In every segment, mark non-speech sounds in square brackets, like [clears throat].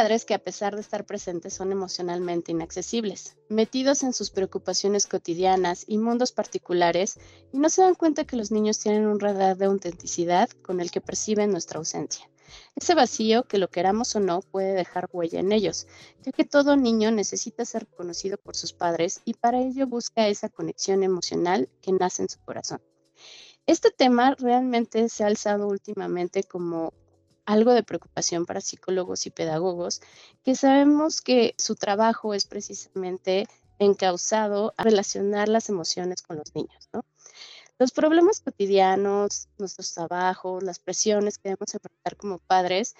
Padres que a pesar de estar presentes son emocionalmente inaccesibles, metidos en sus preocupaciones cotidianas y mundos particulares y no se dan cuenta que los niños tienen un radar de autenticidad con el que perciben nuestra ausencia. Ese vacío, que lo queramos o no, puede dejar huella en ellos, ya que todo niño necesita ser reconocido por sus padres y para ello busca esa conexión emocional que nace en su corazón. Este tema realmente se ha alzado últimamente como algo de preocupación para psicólogos y pedagogos, que sabemos que su trabajo es precisamente encausado a relacionar las emociones con los niños. Los problemas cotidianos, nuestros trabajos, las presiones que debemos enfrentar como padres,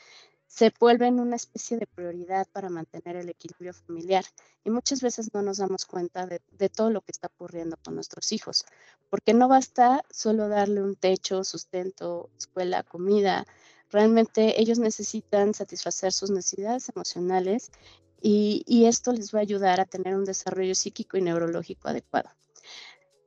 se vuelven una especie de prioridad para mantener el equilibrio familiar y muchas veces no nos damos cuenta de, todo lo que está ocurriendo con nuestros hijos, porque no basta solo darle un techo, sustento, escuela, comida, Realmente ellos necesitan satisfacer sus necesidades emocionales y, esto les va a ayudar a tener un desarrollo psíquico y neurológico adecuado.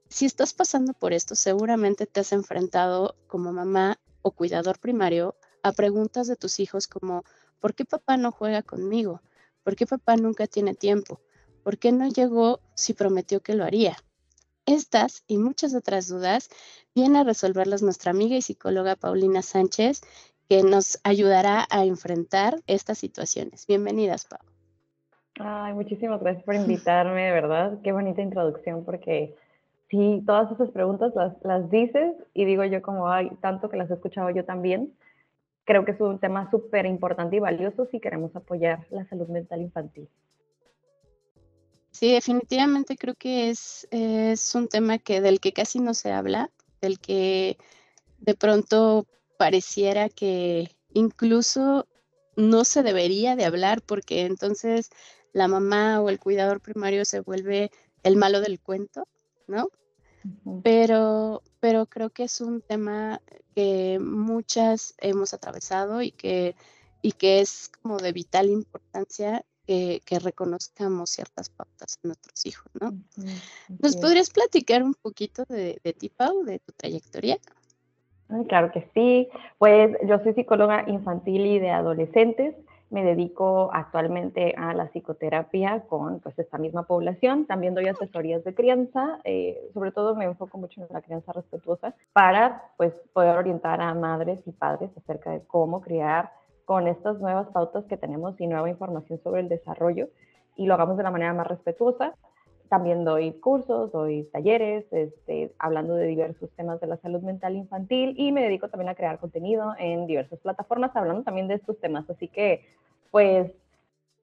Si estás pasando por esto, seguramente te has enfrentado como mamá o cuidador primario a preguntas de tus hijos como, ¿por qué papá no juega conmigo? ¿Por qué papá nunca tiene tiempo? ¿Por qué no llegó si prometió que lo haría? Estas y muchas otras dudas viene a resolverlas nuestra amiga y psicóloga Paulina Sánchez, que nos ayudará a enfrentar estas situaciones. Bienvenidas, Pau. Ay, muchísimas gracias por [laughs] invitarme, de verdad. Qué bonita introducción, porque sí, todas esas preguntas las, las dices y digo yo como, hay tanto que las he escuchado yo también. Creo que es un tema súper importante y valioso si queremos apoyar la salud mental infantil. Sí, definitivamente creo que es, es un tema que, del que casi no se habla, del que de pronto pareciera que incluso no se debería de hablar porque entonces la mamá o el cuidador primario se vuelve el malo del cuento, ¿no? Pero, pero creo que es un tema que muchas hemos atravesado y que, y que es como de vital importancia que, reconozcamos ciertas pautas en nuestros hijos, ¿no? ¿Nos podrías platicar un poquito de, de ti, Pau, de tu trayectoria? Claro que sí. Pues yo soy psicóloga infantil y de adolescentes. Me dedico actualmente a la psicoterapia con pues, esta misma población. También doy asesorías de crianza. Eh, sobre todo me enfoco mucho en la crianza respetuosa para pues, poder orientar a madres y padres acerca de cómo criar con estas nuevas pautas que tenemos y nueva información sobre el desarrollo y lo hagamos de la manera más respetuosa también doy cursos, doy talleres, este, hablando de diversos temas de la salud mental infantil y me dedico también a crear contenido en diversas plataformas, hablando también de estos temas. Así que, pues,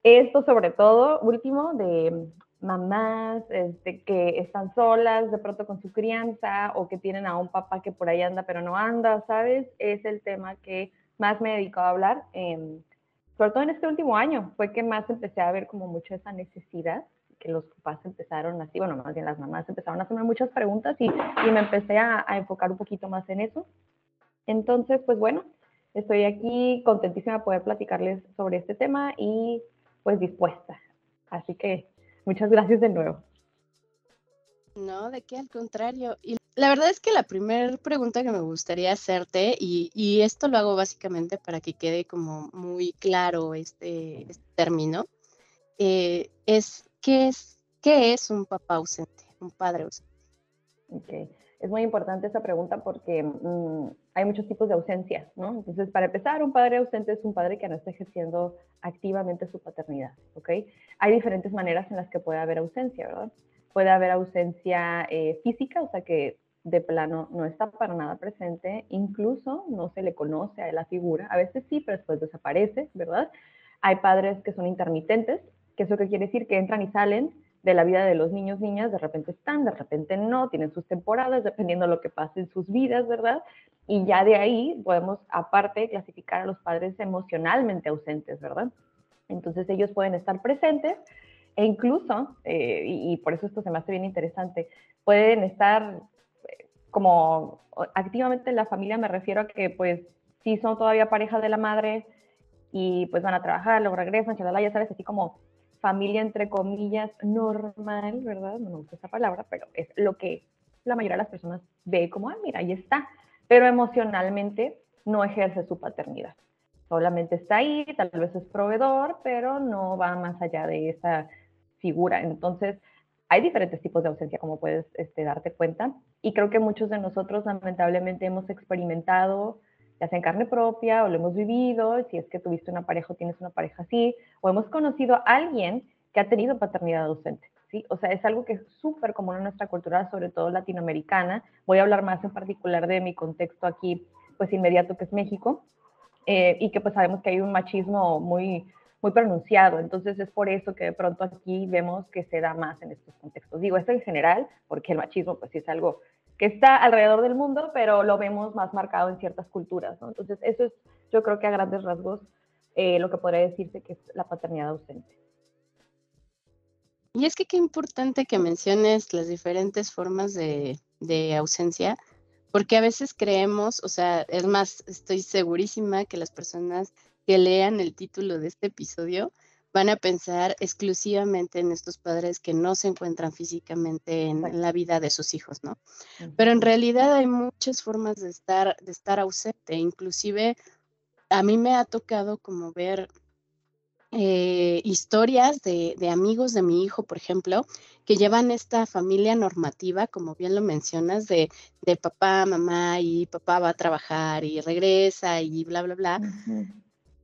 esto sobre todo, último, de mamás este, que están solas de pronto con su crianza o que tienen a un papá que por ahí anda pero no anda, ¿sabes? Es el tema que más me he dedicado a hablar. sobre todo en este último año, fue que más empecé a ver como mucho esa necesidad que los papás empezaron así, bueno, más bien las mamás empezaron a hacerme muchas preguntas y, y me empecé a, a, enfocar un poquito más en eso. Entonces, pues bueno, estoy aquí contentísima de poder platicarles sobre este tema y pues dispuesta. Así que muchas gracias de nuevo. No, de qué, al contrario. Y la verdad es que la primera pregunta que me gustaría hacerte, y, y, esto lo hago básicamente para que quede como muy claro este, este término, eh, es ¿qué es, qué es un papá ausente, un padre ausente? Okay. Es muy importante esa pregunta porque mm, hay muchos tipos de ausencia, ¿no? Entonces, para empezar, un padre ausente es un padre que no está ejerciendo activamente su paternidad, ¿ok? Hay diferentes maneras en las que puede haber ausencia, ¿verdad? Puede haber ausencia eh, física, o sea que de plano no está para nada presente, incluso no se le conoce a la figura, a veces sí, pero después desaparece, ¿verdad? Hay padres que son intermitentes, que eso que quiere decir que entran y salen de la vida de los niños, niñas, de repente están, de repente no, tienen sus temporadas, dependiendo de lo que pase en sus vidas, ¿verdad? Y ya de ahí podemos, aparte, clasificar a los padres emocionalmente ausentes, ¿verdad? Entonces ellos pueden estar presentes e incluso, eh, y, y, por eso esto se me hace bien interesante, pueden estar eh, como activamente en la familia, me refiero a que pues si son todavía pareja de la madre y pues van a trabajar, luego regresan, chalala, ya sabes, así como familia, entre comillas, normal, ¿verdad? No me gusta esa palabra, pero es lo que la mayoría de las personas ve como, ah, mira, ahí está, pero emocionalmente no ejerce su paternidad. solamente está ahí, tal vez es proveedor, pero no va más allá de esa figura. Entonces, hay diferentes tipos de ausencia, como puedes este, darte cuenta, y creo que muchos de nosotros lamentablemente hemos experimentado, ya sea en carne propia o lo hemos vivido, si es que tuviste una pareja tienes una pareja así, o hemos conocido a alguien que ha tenido paternidad ausente. ¿sí? O sea, es algo que es súper común en nuestra cultura, sobre todo latinoamericana. Voy a hablar más en particular de mi contexto aquí, pues inmediato, que es México, eh, y que pues sabemos que hay un machismo muy, muy pronunciado. Entonces es por eso que de pronto aquí vemos que se da más en estos contextos. Digo esto en general, porque el machismo pues sí es algo que está alrededor del mundo, pero lo vemos más marcado en ciertas culturas. ¿no? Entonces eso es, yo creo que a grandes rasgos, eh, lo que podría decirse que es la paternidad ausente. Y es que qué importante que menciones las diferentes formas de, ausencia, porque a veces creemos, o sea, es más, estoy segurísima que las personas que lean el título de este episodio van a pensar exclusivamente en estos padres que no se encuentran físicamente en la vida de sus hijos, ¿no? Pero en realidad hay muchas formas de estar, de estar ausente, inclusive a mí me ha tocado como ver eh, historias de, amigos de mi hijo, por ejemplo, que llevan esta familia normativa, como bien lo mencionas, de, de papá, mamá y papá va a trabajar y regresa y bla, bla, bla.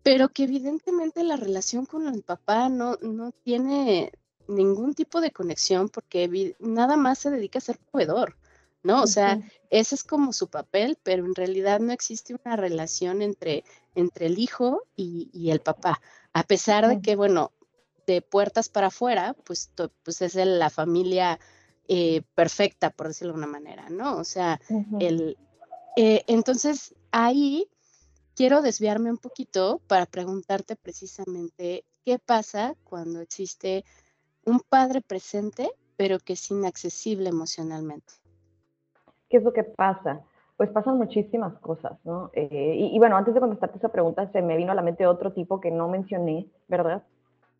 Pero que evidentemente la relación con el papá no, no tiene ningún tipo de conexión porque nada más se dedica a ser proveedor. ¿no? O sea, ese es como su papel, pero en realidad no existe una relación entre, entre el hijo y, el papá, a pesar de que, bueno, de puertas para afuera, pues, pues es la familia eh, perfecta, por decirlo de una manera, ¿no? O sea, el, eh, entonces ahí quiero desviarme un poquito para preguntarte precisamente qué pasa cuando existe un padre presente, pero que es inaccesible emocionalmente. ¿Qué es lo que pasa? Pues pasan muchísimas cosas, ¿no? Eh, y, bueno, antes de contestarte esa pregunta, se me vino a la mente otro tipo que no mencioné, ¿verdad?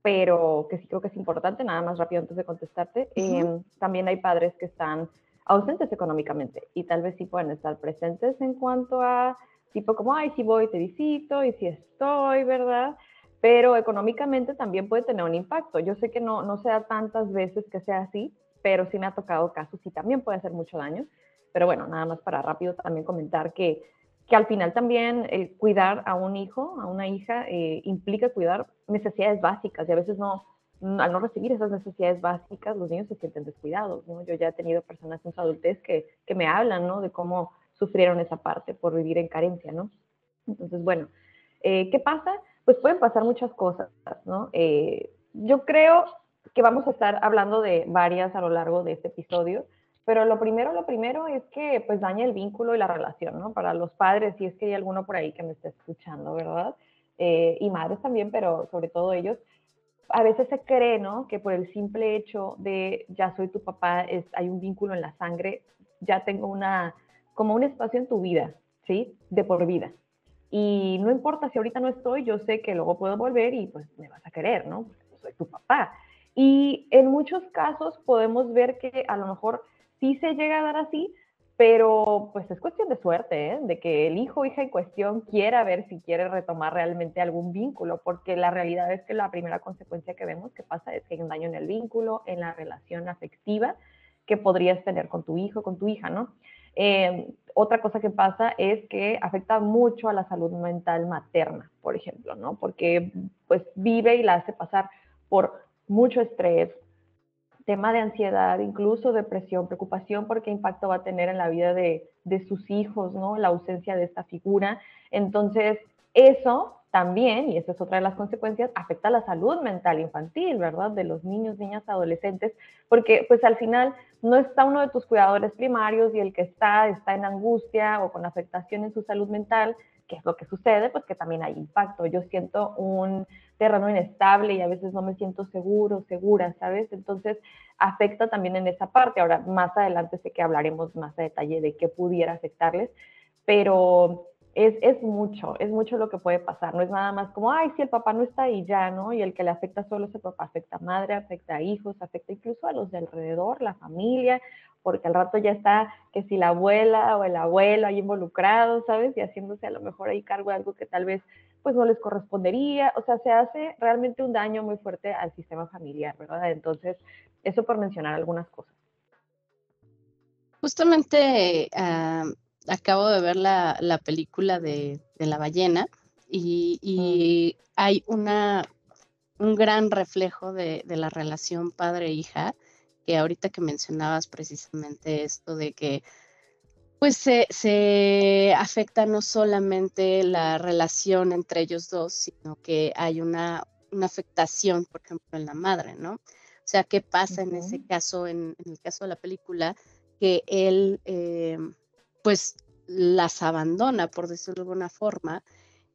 Pero que sí creo que es importante, nada más rápido antes de contestarte. Em, también hay padres que están ausentes económicamente y tal vez sí pueden estar presentes en cuanto a tipo como, ay, si voy, te visito y si estoy, ¿verdad? Pero económicamente también puede tener un impacto. Yo sé que no, no sea tantas veces que sea así, pero sí me ha tocado casos y también puede hacer mucho daño. Pero bueno, nada más para rápido también comentar que, que al final también el cuidar a un hijo, a una hija, eh, implica cuidar necesidades básicas y a veces no, al no recibir esas necesidades básicas, los niños se sienten descuidados, ¿no? Yo ya he tenido personas en su adultez que, que me hablan, ¿no? De cómo sufrieron esa parte por vivir en carencia, ¿no? Entonces, bueno, eh, ¿qué pasa? Pues pueden pasar muchas cosas, ¿no? Eh, yo creo que vamos a estar hablando de varias a lo largo de este episodio, pero lo primero, lo primero es que pues daña el vínculo y la relación, ¿no? Para los padres, si es que hay alguno por ahí que me esté escuchando, ¿verdad? Eh, y madres también, pero sobre todo ellos, a veces se cree, ¿no? Que por el simple hecho de ya soy tu papá, es, hay un vínculo en la sangre, ya tengo una, como un espacio en tu vida, ¿sí? De por vida. Y no importa si ahorita no estoy, yo sé que luego puedo volver y pues me vas a querer, ¿no? Soy tu papá. Y en muchos casos podemos ver que a lo mejor sí se llega a dar así, pero pues es cuestión de suerte, ¿eh? de que el hijo o hija en cuestión quiera ver si quiere retomar realmente algún vínculo, porque la realidad es que la primera consecuencia que vemos que pasa es que hay un daño en el vínculo, en la relación afectiva que podrías tener con tu hijo, con tu hija, ¿no? Eh, otra cosa que pasa es que afecta mucho a la salud mental materna, por ejemplo, ¿no? Porque pues vive y la hace pasar por mucho estrés, tema de ansiedad, incluso depresión, preocupación por qué impacto va a tener en la vida de, sus hijos, ¿no? La ausencia de esta figura. Entonces, eso también, y esa es otra de las consecuencias, afecta la salud mental infantil, ¿verdad? De los niños, niñas, adolescentes, porque pues al final no está uno de tus cuidadores primarios y el que está está en angustia o con afectación en su salud mental, ¿qué es lo que sucede? Pues que también hay impacto. Yo siento un terreno inestable y a veces no me siento seguro, segura, ¿sabes? Entonces afecta también en esa parte. Ahora, más adelante sé que hablaremos más a detalle de qué pudiera afectarles, pero es, es, mucho, es mucho lo que puede pasar. No es nada más como, ay, si el papá no está ahí ya, ¿no? Y el que le afecta solo es el papá, afecta a madre, afecta a hijos, afecta incluso a los de alrededor, la familia, porque al rato ya está que si la abuela o el abuelo ahí involucrado, ¿sabes? Y haciéndose a lo mejor ahí cargo de algo que tal vez pues no les correspondería, o sea, se hace realmente un daño muy fuerte al sistema familiar, ¿verdad? Entonces, eso por mencionar algunas cosas. Justamente ah, acabo de ver la, película de, La ballena y, hay una, un gran reflejo de, de la relación padre-hija, que ahorita que mencionabas precisamente esto de que pues se, afecta no solamente la relación entre ellos dos, sino que hay una, afectación, por ejemplo, en la madre, ¿no? O sea, ¿qué pasa en ese caso, en, el caso de la película? Que él, eh, pues, las abandona, por decirlo de alguna forma,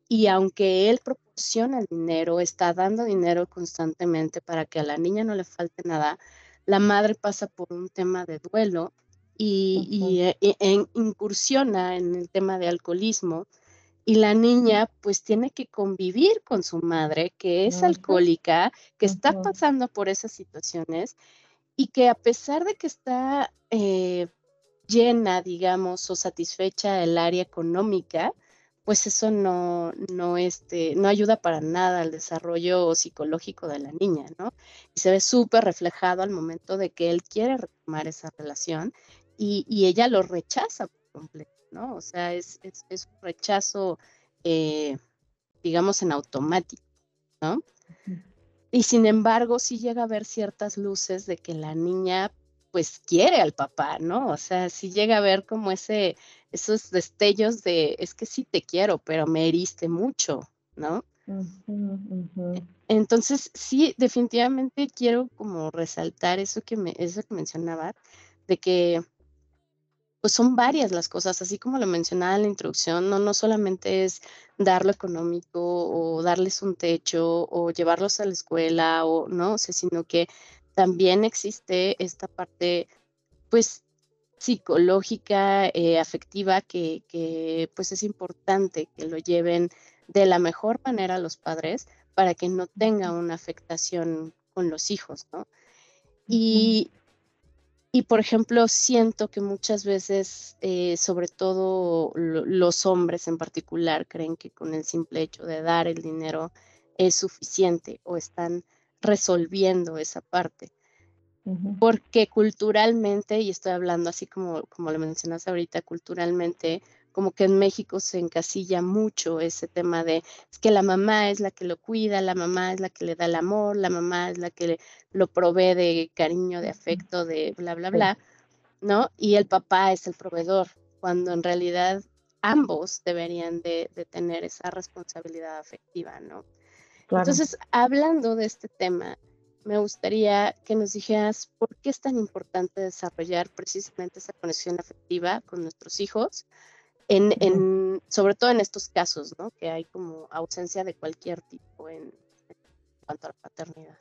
y aunque él proporciona el dinero, está dando dinero constantemente para que a la niña no le falte nada, la madre pasa por un tema de duelo y, e, incursiona en el tema de alcoholismo y la niña pues tiene que convivir con su madre que es alcohólica, que está pasando por esas situaciones y que a pesar de que está eh, llena, digamos, o satisfecha el área económica, pues eso no, no, este, no ayuda para nada al desarrollo psicológico de la niña, ¿no? Y se ve súper reflejado al momento de que él quiere retomar esa relación y, ella lo rechaza por completo, ¿no? O sea, es, es, un rechazo, eh, digamos, en automático, ¿no? Y sin embargo, sí llega a haber ciertas luces de que la niña, pues, quiere al papá, ¿no? O sea, sí llega a ver como ese, esos destellos de, es que sí te quiero, pero me heriste mucho, ¿no? E, entonces, sí, definitivamente quiero como resaltar eso que, me, eso que mencionaba, de que pues son varias las cosas, así como lo mencionaba en la introducción, no, no solamente es dar lo económico o darles un techo o llevarlos a la escuela o no, sé, sino que también existe esta parte, pues, psicológica, eh, afectiva, que, que, pues es importante que lo lleven de la mejor manera los padres para que no tenga una afectación con los hijos, ¿no? Y, y por ejemplo, siento que muchas veces, eh, sobre todo los hombres en particular, creen que con el simple hecho de dar el dinero es suficiente o están resolviendo esa parte. Porque culturalmente, y estoy hablando así como, como lo mencionas ahorita, culturalmente como que en México se encasilla mucho ese tema de es que la mamá es la que lo cuida, la mamá es la que le da el amor, la mamá es la que lo provee de cariño, de afecto, de bla, bla, bla, ¿no? Y el papá es el proveedor, cuando en realidad ambos deberían de, tener esa responsabilidad afectiva, ¿no? Entonces, hablando de este tema, me gustaría que nos dijeras por qué es tan importante desarrollar precisamente esa conexión afectiva con nuestros hijos, en, sobre todo en estos casos, ¿no? Que hay como ausencia de cualquier tipo en, cuanto a la paternidad.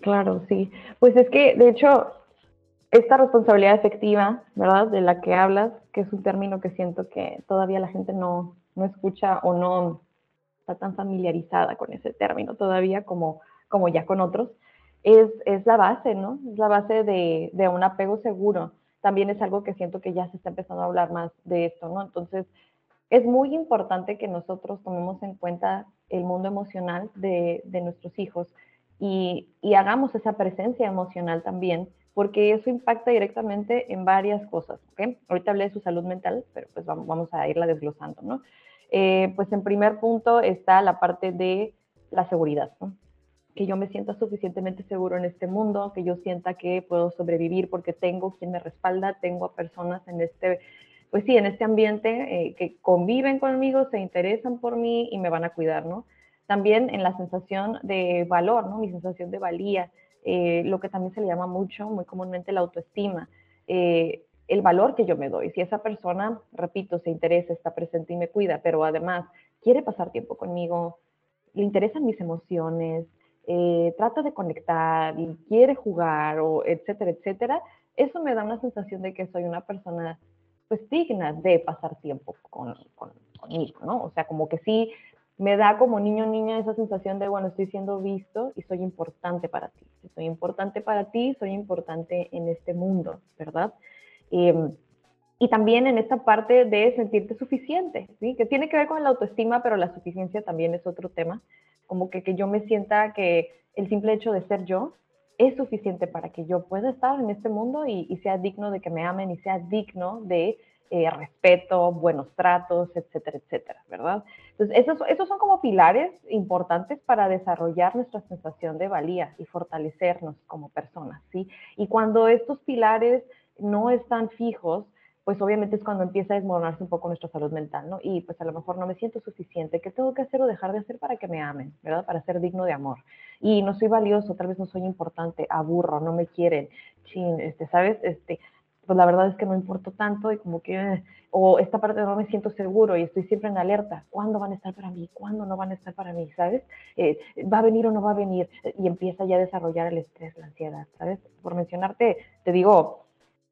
Claro, sí. Pues es que, de hecho, esta responsabilidad efectiva, ¿verdad? De la que hablas, que es un término que siento que todavía la gente no, no escucha o no está tan familiarizada con ese término todavía como, como ya con otros, es, es la base, ¿no? Es la base de, de un apego seguro también es algo que siento que ya se está empezando a hablar más de esto, ¿no? Entonces, es muy importante que nosotros tomemos en cuenta el mundo emocional de, nuestros hijos y, hagamos esa presencia emocional también, porque eso impacta directamente en varias cosas, ¿ok? Ahorita hablé de su salud mental, pero pues vamos a irla desglosando, ¿no? Eh, pues en primer punto está la parte de la seguridad, que yo me sienta suficientemente seguro en este mundo, que yo sienta que puedo sobrevivir porque tengo quien me respalda, tengo a personas en este, pues sí, en este ambiente eh, que conviven conmigo, se interesan por mí y me van a cuidar, ¿no? También en la sensación de valor, ¿no? Mi sensación de valía, eh, lo que también se le llama mucho, muy comúnmente la autoestima, el valor que yo me doy. Si esa persona, repito, se interesa, está presente y me cuida, pero además quiere pasar tiempo conmigo, le interesan mis emociones, eh, trata de conectar y quiere jugar, o etcétera, etcétera, eso me da una sensación de que soy una persona pues digna de pasar tiempo con, conmigo, ¿no? O sea, como que sí me da como niño niña esa sensación de, bueno, estoy siendo visto y soy importante para ti. soy importante para ti, soy importante en este mundo, ¿verdad? Em, y también en esta parte de sentirte suficiente, ¿sí? que tiene que ver con la autoestima, pero la suficiencia también es otro tema, como que, que yo me sienta que el simple hecho de ser yo es suficiente para que yo pueda estar en este mundo y, sea digno de que me amen y sea digno de eh, respeto, buenos tratos, etcétera, etcétera, ¿verdad? Entonces, esos, esos son como pilares importantes para desarrollar nuestra sensación de valía y fortalecernos como personas, ¿sí? Y cuando estos pilares no están fijos, pues obviamente es cuando empieza a desmoronarse un poco nuestra salud mental, ¿no? Y pues a lo mejor no me siento suficiente, ¿qué tengo que hacer o dejar de hacer para que me amen, ¿verdad? Para ser digno de amor. Y no soy valioso, tal vez no soy importante, aburro, no me quieren, chin, este, ¿sabes? Este, pues la verdad es que no importo tanto y como que, o esta parte no me siento seguro y estoy siempre en alerta, ¿cuándo van a estar para mí? ¿Cuándo no van a estar para mí? ¿Sabes? Eh, ¿Va a venir o no va a venir? Y empieza ya a desarrollar el estrés, la ansiedad, ¿sabes? Por mencionarte, te digo,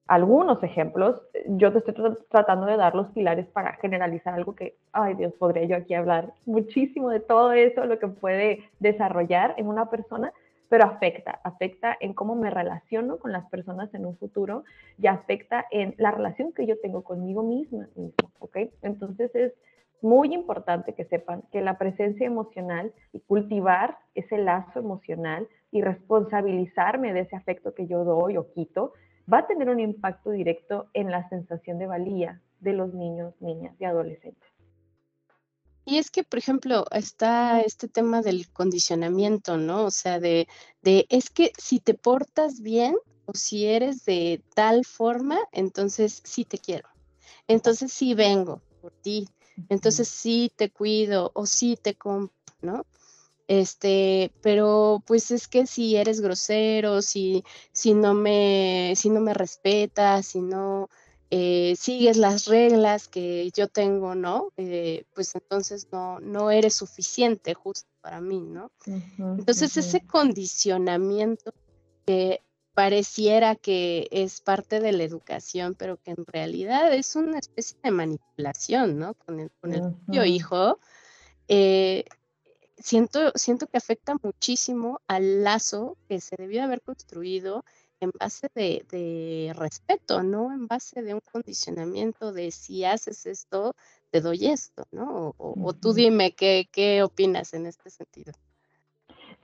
algunos ejemplos, yo te estoy tratando de dar los pilares para generalizar algo que, ay Dios, podría yo aquí hablar muchísimo de todo eso, lo que puede desarrollar en una persona, pero afecta, afecta en cómo me relaciono con las personas en un futuro y afecta en la relación que yo tengo conmigo misma, ¿ok? Entonces es muy importante que sepan que la presencia emocional y cultivar ese lazo emocional y responsabilizarme de ese afecto que yo doy o quito, va a tener un impacto directo en la sensación de valía de los niños, niñas y adolescentes. Y es que, por ejemplo, está este tema del condicionamiento, ¿no? O sea, de, de, es que si te portas bien o si eres de tal forma, entonces sí te quiero. Entonces sí vengo por ti. Entonces sí te cuido o sí te compro, ¿no? Este, pero pues es que si eres grosero, si, si no me, si no me respetas, si no eh, sigues las reglas que yo tengo, ¿no? Eh, pues entonces no, no eres suficiente justo para mí, ¿no? entonces ese condicionamiento que pareciera que es parte de la educación, pero que en realidad es una especie de manipulación, ¿no? Con el, con el propio hijo. Eh, siento, siento que afecta muchísimo al lazo que se debió haber construido en base de, respeto, ¿no? En base de un condicionamiento de si haces esto, te doy esto, ¿no? O, tú dime qué, qué opinas en este sentido.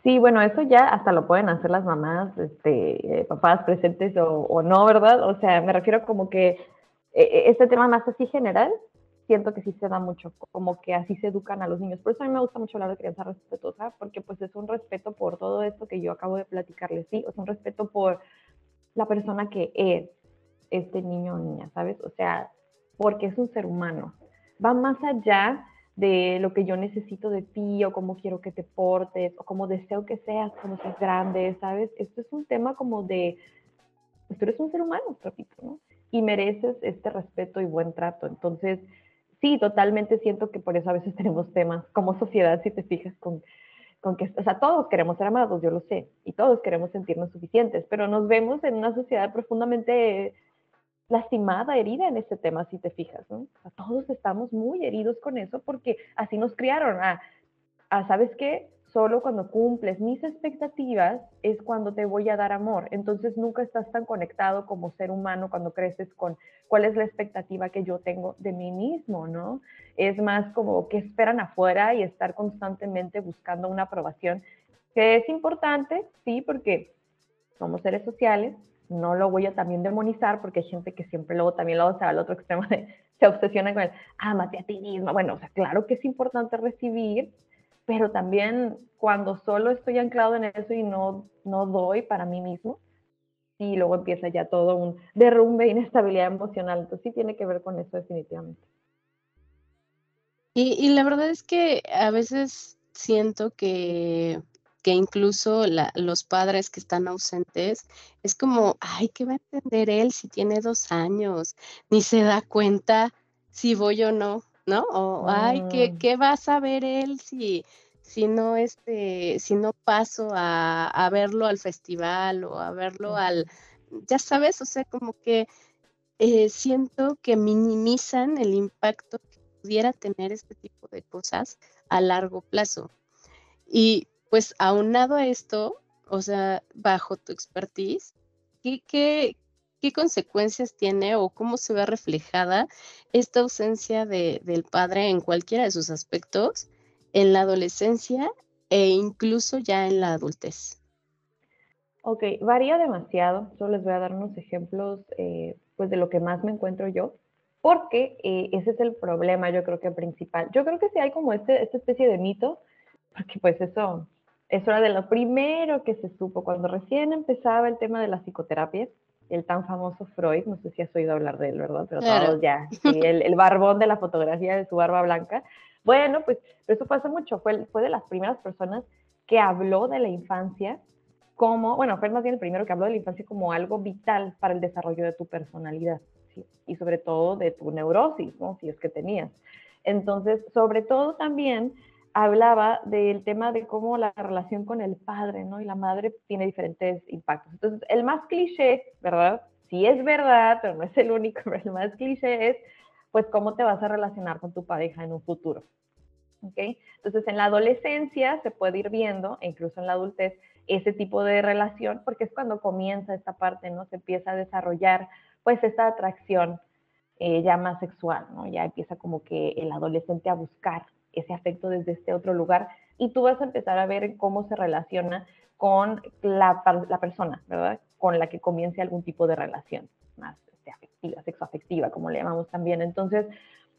Sí, bueno, eso ya hasta lo pueden hacer las mamás, este, eh, papás presentes o, o, no, ¿verdad? O sea, me refiero como que eh, eh, este tema más así general, siento que sí se da mucho, como que así se educan a los niños. Por eso a mí me gusta mucho hablar de crianza respetuosa, porque pues es un respeto por todo esto que yo acabo de platicarles, sí, es un respeto por la persona que es este niño o niña, ¿sabes? O sea, porque es un ser humano. Va más allá de lo que yo necesito de ti o cómo quiero que te portes o cómo deseo que seas cuando seas grande, ¿sabes? Esto es un tema como de, pues tú eres un ser humano, repito, ¿no? Y mereces este respeto y buen trato. Entonces, sí, totalmente siento que por eso a veces [laughs] tenemos temas como sociedad, si te fijas, con, con que, o sea, todos queremos ser amados, yo lo sé, y todos queremos sentirnos suficientes, pero nos vemos en una sociedad profundamente lastimada, herida en este tema, si te fijas, ¿no? Todos estamos muy heridos con eso porque así nos criaron ¿sabes qué? Solo cuando cumples mis expectativas es cuando te voy a dar amor. Entonces nunca estás tan conectado como ser humano cuando creces con cuál es la expectativa que yo tengo de mí mismo, ¿no? Es más como que esperan afuera y estar constantemente buscando una aprobación, que es importante, sí, porque somos seres sociales, no lo voy a también demonizar porque hay gente que siempre luego también se va al otro extremo de [laughs] se obsesiona con el, amate a ti mismo. Bueno, o sea, claro que es importante recibir, pero también cuando solo estoy anclado en eso y no, no doy para mí mismo, sí, luego empieza ya todo un derrumbe, inestabilidad emocional. Entonces sí tiene que ver con eso definitivamente. Y, la verdad es que a veces siento que, que incluso los padres que están ausentes, es como, ay, ¿qué va a entender él si tiene dos años? Ni se da cuenta si voy o no. ¿No? O, ay, ¿qué. ¿qué, va a saber él si, si no, este, si no paso a, verlo al festival o a verlo al, ya sabes, o sea, como que eh, siento que minimizan el impacto que pudiera tener este tipo de cosas a largo plazo. Y pues aunado a esto, o sea, bajo tu expertise, ¿qué, qué, qué consecuencias tiene o cómo se ve reflejada esta ausencia de, del padre en cualquiera de sus aspectos en la adolescencia e incluso ya en la adultez. Ok, varía demasiado. Yo les voy a dar unos ejemplos eh, pues de lo que más me encuentro yo, porque eh, ese es el problema, yo creo que principal. Yo creo que sí hay como este, esta especie de mito, porque pues eso, eso era de lo primero que se supo cuando recién empezaba el tema de la psicoterapia, el tan famoso Freud, no sé si has oído hablar de él, ¿verdad? Pero todos ya, [laughs] el, el, barbón de la fotografía de su barba blanca. Bueno, pues eso pasa mucho, fue, fue de las primeras personas que habló de la infancia como, bueno, fue más bien el primero que habló de la infancia como algo vital para el desarrollo de tu personalidad ¿sí? y sobre todo de tu neurosis, ¿no? Si es que tenías. Entonces, sobre todo también hablaba del tema de cómo la relación con el padre ¿no? y la madre tiene diferentes impactos. Entonces, el más cliché, ¿verdad? Sí es verdad, pero no es el único, [laughs] pero el más cliché es, pues, cómo te vas a relacionar con tu pareja en un futuro. ¿Ok? Entonces, en la adolescencia se puede ir viendo, e incluso en la adultez, ese tipo de relación, porque es cuando comienza esta parte, ¿no? Se empieza a desarrollar, pues, esta atracción eh, ya más sexual, ¿no? Ya empieza como que el adolescente a buscar ese afecto desde este otro lugar y tú vas a empezar a ver cómo se relaciona con la, la persona, ¿verdad? Con la que comience algún tipo de relación más este, afectiva, sexoafectiva, como le llamamos también. Entonces,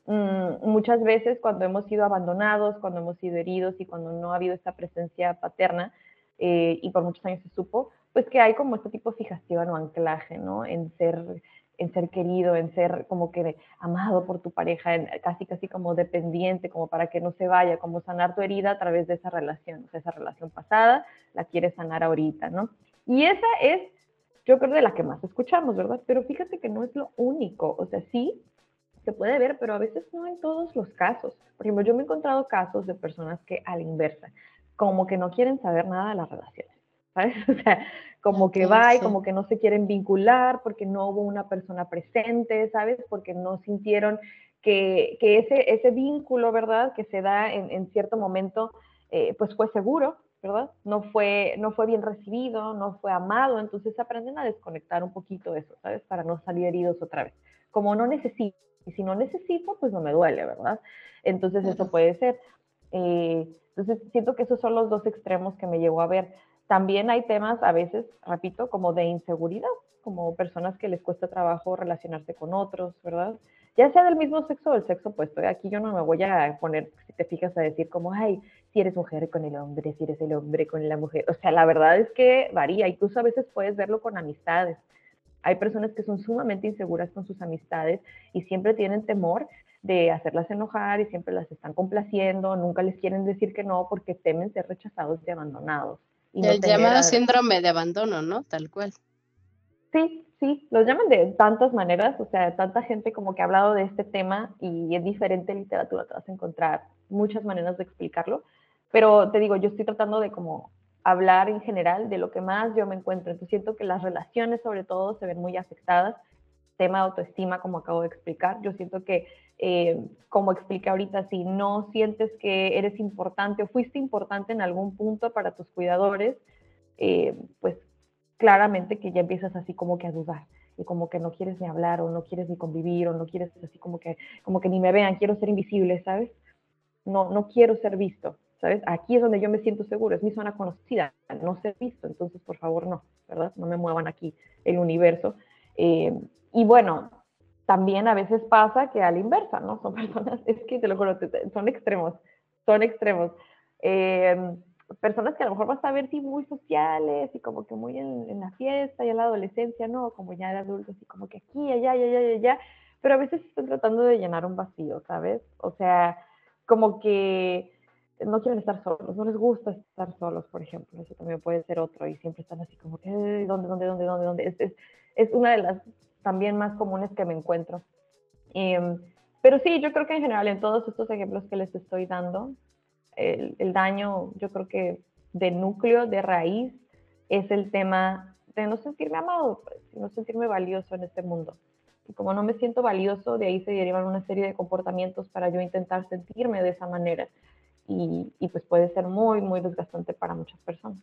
mmm, muchas veces cuando hemos sido abandonados, cuando hemos sido heridos y cuando no ha habido esta presencia paterna, eh, y por muchos años se supo, pues que hay como este tipo de fijación o anclaje, ¿no? En ser en ser querido, en ser como que amado por tu pareja, casi casi como dependiente, como para que no se vaya, como sanar tu herida a través de esa relación, o esa relación pasada, la quieres sanar ahorita, ¿no? Y esa es, yo creo, de la que más escuchamos, ¿verdad? Pero fíjate que no es lo único, o sea, sí, se puede ver, pero a veces no en todos los casos. Por ejemplo, yo me he encontrado casos de personas que a la inversa, como que no quieren saber nada de las relaciones ¿sabes? [laughs] O sea, como que va y como que no se quieren vincular porque no hubo una persona presente, ¿sabes? Porque no sintieron que, que ese, ese vínculo, ¿verdad? Que se da en, en cierto momento, eh, pues fue seguro, ¿verdad? No fue, no fue bien recibido, no fue amado, entonces aprenden a desconectar un poquito eso, ¿sabes? Para no salir heridos otra vez. Como no necesito, y si no necesito, pues no me duele, ¿verdad? Entonces eso puede ser. Eh, entonces siento que esos son los dos extremos que me llevó a ver. También hay temas a veces, repito, como de inseguridad, como personas que les cuesta trabajo relacionarse con otros, ¿verdad? Ya sea del mismo sexo o del sexo opuesto. Aquí yo no me voy a poner, si te fijas, a decir como, ay, si eres mujer con el hombre, si eres el hombre con la mujer. O sea, la verdad es que varía. Incluso a veces puedes verlo con amistades. Hay personas que son sumamente inseguras con sus amistades y siempre tienen temor de hacerlas enojar y siempre las están complaciendo, nunca les quieren decir que no porque temen ser rechazados y abandonados el llamado síndrome de abandono, ¿no? Tal cual. Sí, sí, los llaman de tantas maneras, o sea, tanta gente como que ha hablado de este tema y en diferente literatura te vas a encontrar muchas maneras de explicarlo, pero te digo, yo estoy tratando de como hablar en general de lo que más yo me encuentro, entonces siento que las relaciones sobre todo se ven muy afectadas, tema de autoestima como acabo de explicar, yo siento que eh, como expliqué ahorita, si no sientes que eres importante o fuiste importante en algún punto para tus cuidadores, eh, pues claramente que ya empiezas así como que a dudar y como que no quieres ni hablar o no quieres ni convivir o no quieres así como que, como que ni me vean, quiero ser invisible, ¿sabes? No, no quiero ser visto, ¿sabes? Aquí es donde yo me siento seguro, es mi zona conocida, no ser visto, entonces por favor no, ¿verdad? No me muevan aquí el universo. Eh, y bueno, también a veces pasa que a la inversa, ¿no? Son [laughs] personas, es que te lo juro, son extremos, son extremos. Em, personas que a lo mejor vas a ver sí muy sociales y como que muy en, la fiesta y en la adolescencia, ¿no? Como ya de adultos y como que aquí, allá, allá, allá, allá, pero a veces están tratando de llenar un vacío, ¿sabes? O sea, como que no quieren estar solos, no les gusta estar solos, por ejemplo, eso también puede ser otro y siempre están así como que, ¿dónde, dónde, dónde, dónde, dónde? Es, es una de las también más comunes que me encuentro. Em, pero sí, yo creo que en general en todos estos ejemplos que les estoy dando, el, daño, yo creo que de núcleo, de raíz, es el tema de no sentirme amado, pues, no sentirme valioso en este mundo. Y como no me siento valioso, de ahí se derivan una serie de comportamientos para yo intentar sentirme de esa manera. Y, y pues puede ser muy, muy desgastante para muchas personas.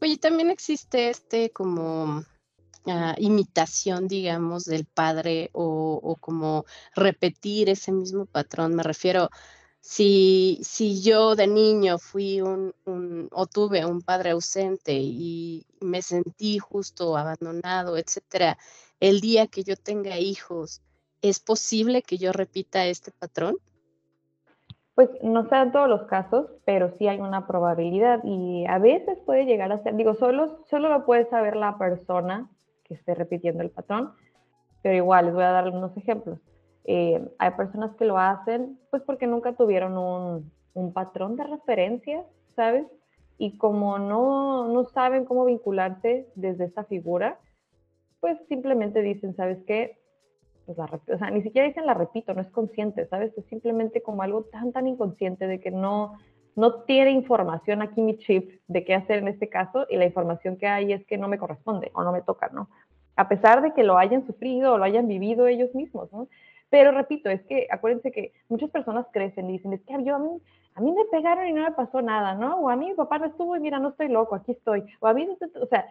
Oye, también existe este como ah, imitación, digamos, del padre o, como repetir ese mismo patrón. Me refiero, si, si yo de niño fui un, o tuve un padre ausente y me sentí justo abandonado, etcétera, el día que yo tenga hijos, ¿es posible que yo repita este patrón? Pues no sea en todos los casos, pero sí hay una probabilidad y a veces puede llegar a ser, digo, solo, solo lo puede saber la persona que esté repitiendo el patrón, pero igual les voy a dar algunos ejemplos. Eh, hay personas que lo hacen pues porque nunca tuvieron un, un patrón de referencia, ¿sabes? Y como no, no saben cómo vincularse desde esa figura, pues simplemente dicen, ¿sabes qué? pues o sea, ni siquiera dicen la repito, no es consciente, ¿sabes? Es simplemente como algo tan, tan inconsciente de que no, no tiene información aquí mi chip de qué hacer en este caso y la información que hay es que no me corresponde o no me toca, ¿no? A pesar de que lo hayan sufrido o lo hayan vivido ellos mismos, ¿no? Pero repito, es que acuérdense que muchas personas crecen y dicen, es que yo a mí, a mí me pegaron y no me pasó nada, ¿no? O a mí mi papá no estuvo y mira, no estoy loco, aquí estoy. O a mí, o sea,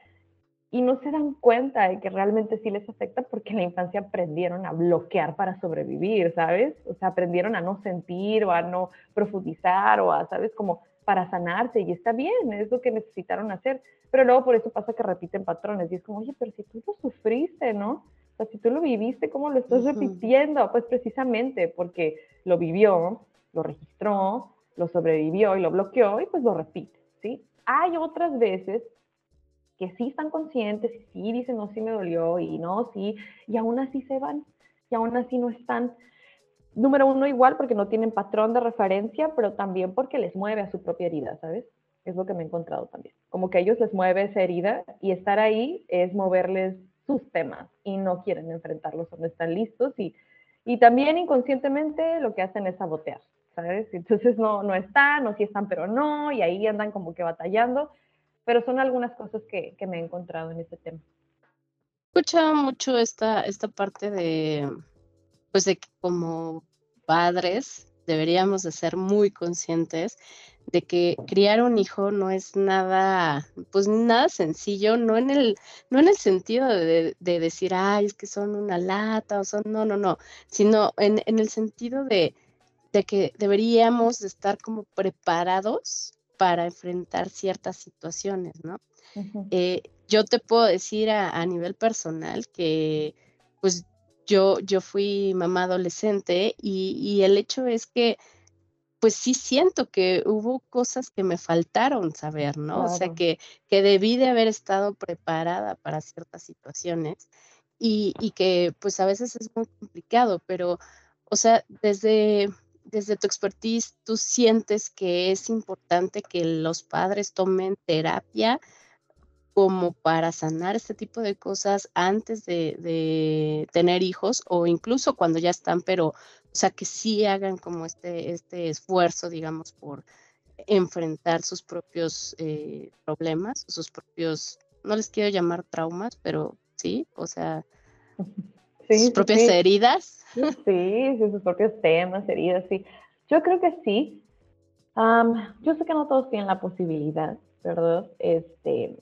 y no se dan cuenta de que realmente sí les afecta porque en la infancia aprendieron a bloquear para sobrevivir, ¿sabes? O sea, aprendieron a no sentir o a no profundizar o a, ¿sabes? Como para sanarse y está bien, es lo que necesitaron hacer. Pero luego por eso pasa que repiten patrones y es como, oye, pero si tú lo sufriste, ¿no? O sea, si tú lo viviste, ¿cómo lo estás repitiendo? Pues precisamente porque lo vivió, lo registró, lo sobrevivió y lo bloqueó y pues lo repite, ¿sí? Hay otras veces que sí están conscientes sí dicen, no, sí me dolió y no, sí, y aún así se van, y aún así no están. Número uno, igual porque no tienen patrón de referencia, pero también porque les mueve a su propia herida, ¿sabes? Es lo que me he encontrado también. Como que a ellos les mueve esa herida y estar ahí es moverles sus temas y no quieren enfrentarlos o están listos y, y también inconscientemente lo que hacen es sabotear, ¿sabes? Entonces no, no están, o sí están, pero no, y ahí andan como que batallando pero son algunas cosas que, me he encontrado en este tema. He escuchado mucho esta, esta parte de, pues de que como padres deberíamos de ser muy conscientes de que criar un hijo no es nada, pues nada sencillo, no en el, no en el sentido de, decir, ay, es que son una lata o son, no, no, no, sino en, en el sentido de, de que deberíamos de estar como preparados para enfrentar ciertas situaciones, ¿no? Eh, yo te puedo decir a, nivel personal que pues yo, yo fui mamá adolescente y, el hecho es que pues sí siento que hubo cosas que me faltaron saber, ¿no? O sea, que, que debí de haber estado preparada para ciertas situaciones y, y que pues a veces es muy complicado, pero, o sea, desde, desde tu expertise, tú sientes que es importante que los padres tomen terapia como para sanar este tipo de cosas antes de, tener hijos o incluso cuando ya están, pero, o sea, que sí hagan como este, este esfuerzo, digamos, por enfrentar sus propios eh, problemas, sus propios, no les quiero llamar traumas, pero sí, o sea, [laughs] sus propias heridas. Sí, sus propios temas, heridas, sí. Yo creo que sí. yo sé que no todos tienen la posibilidad, ¿verdad? Este,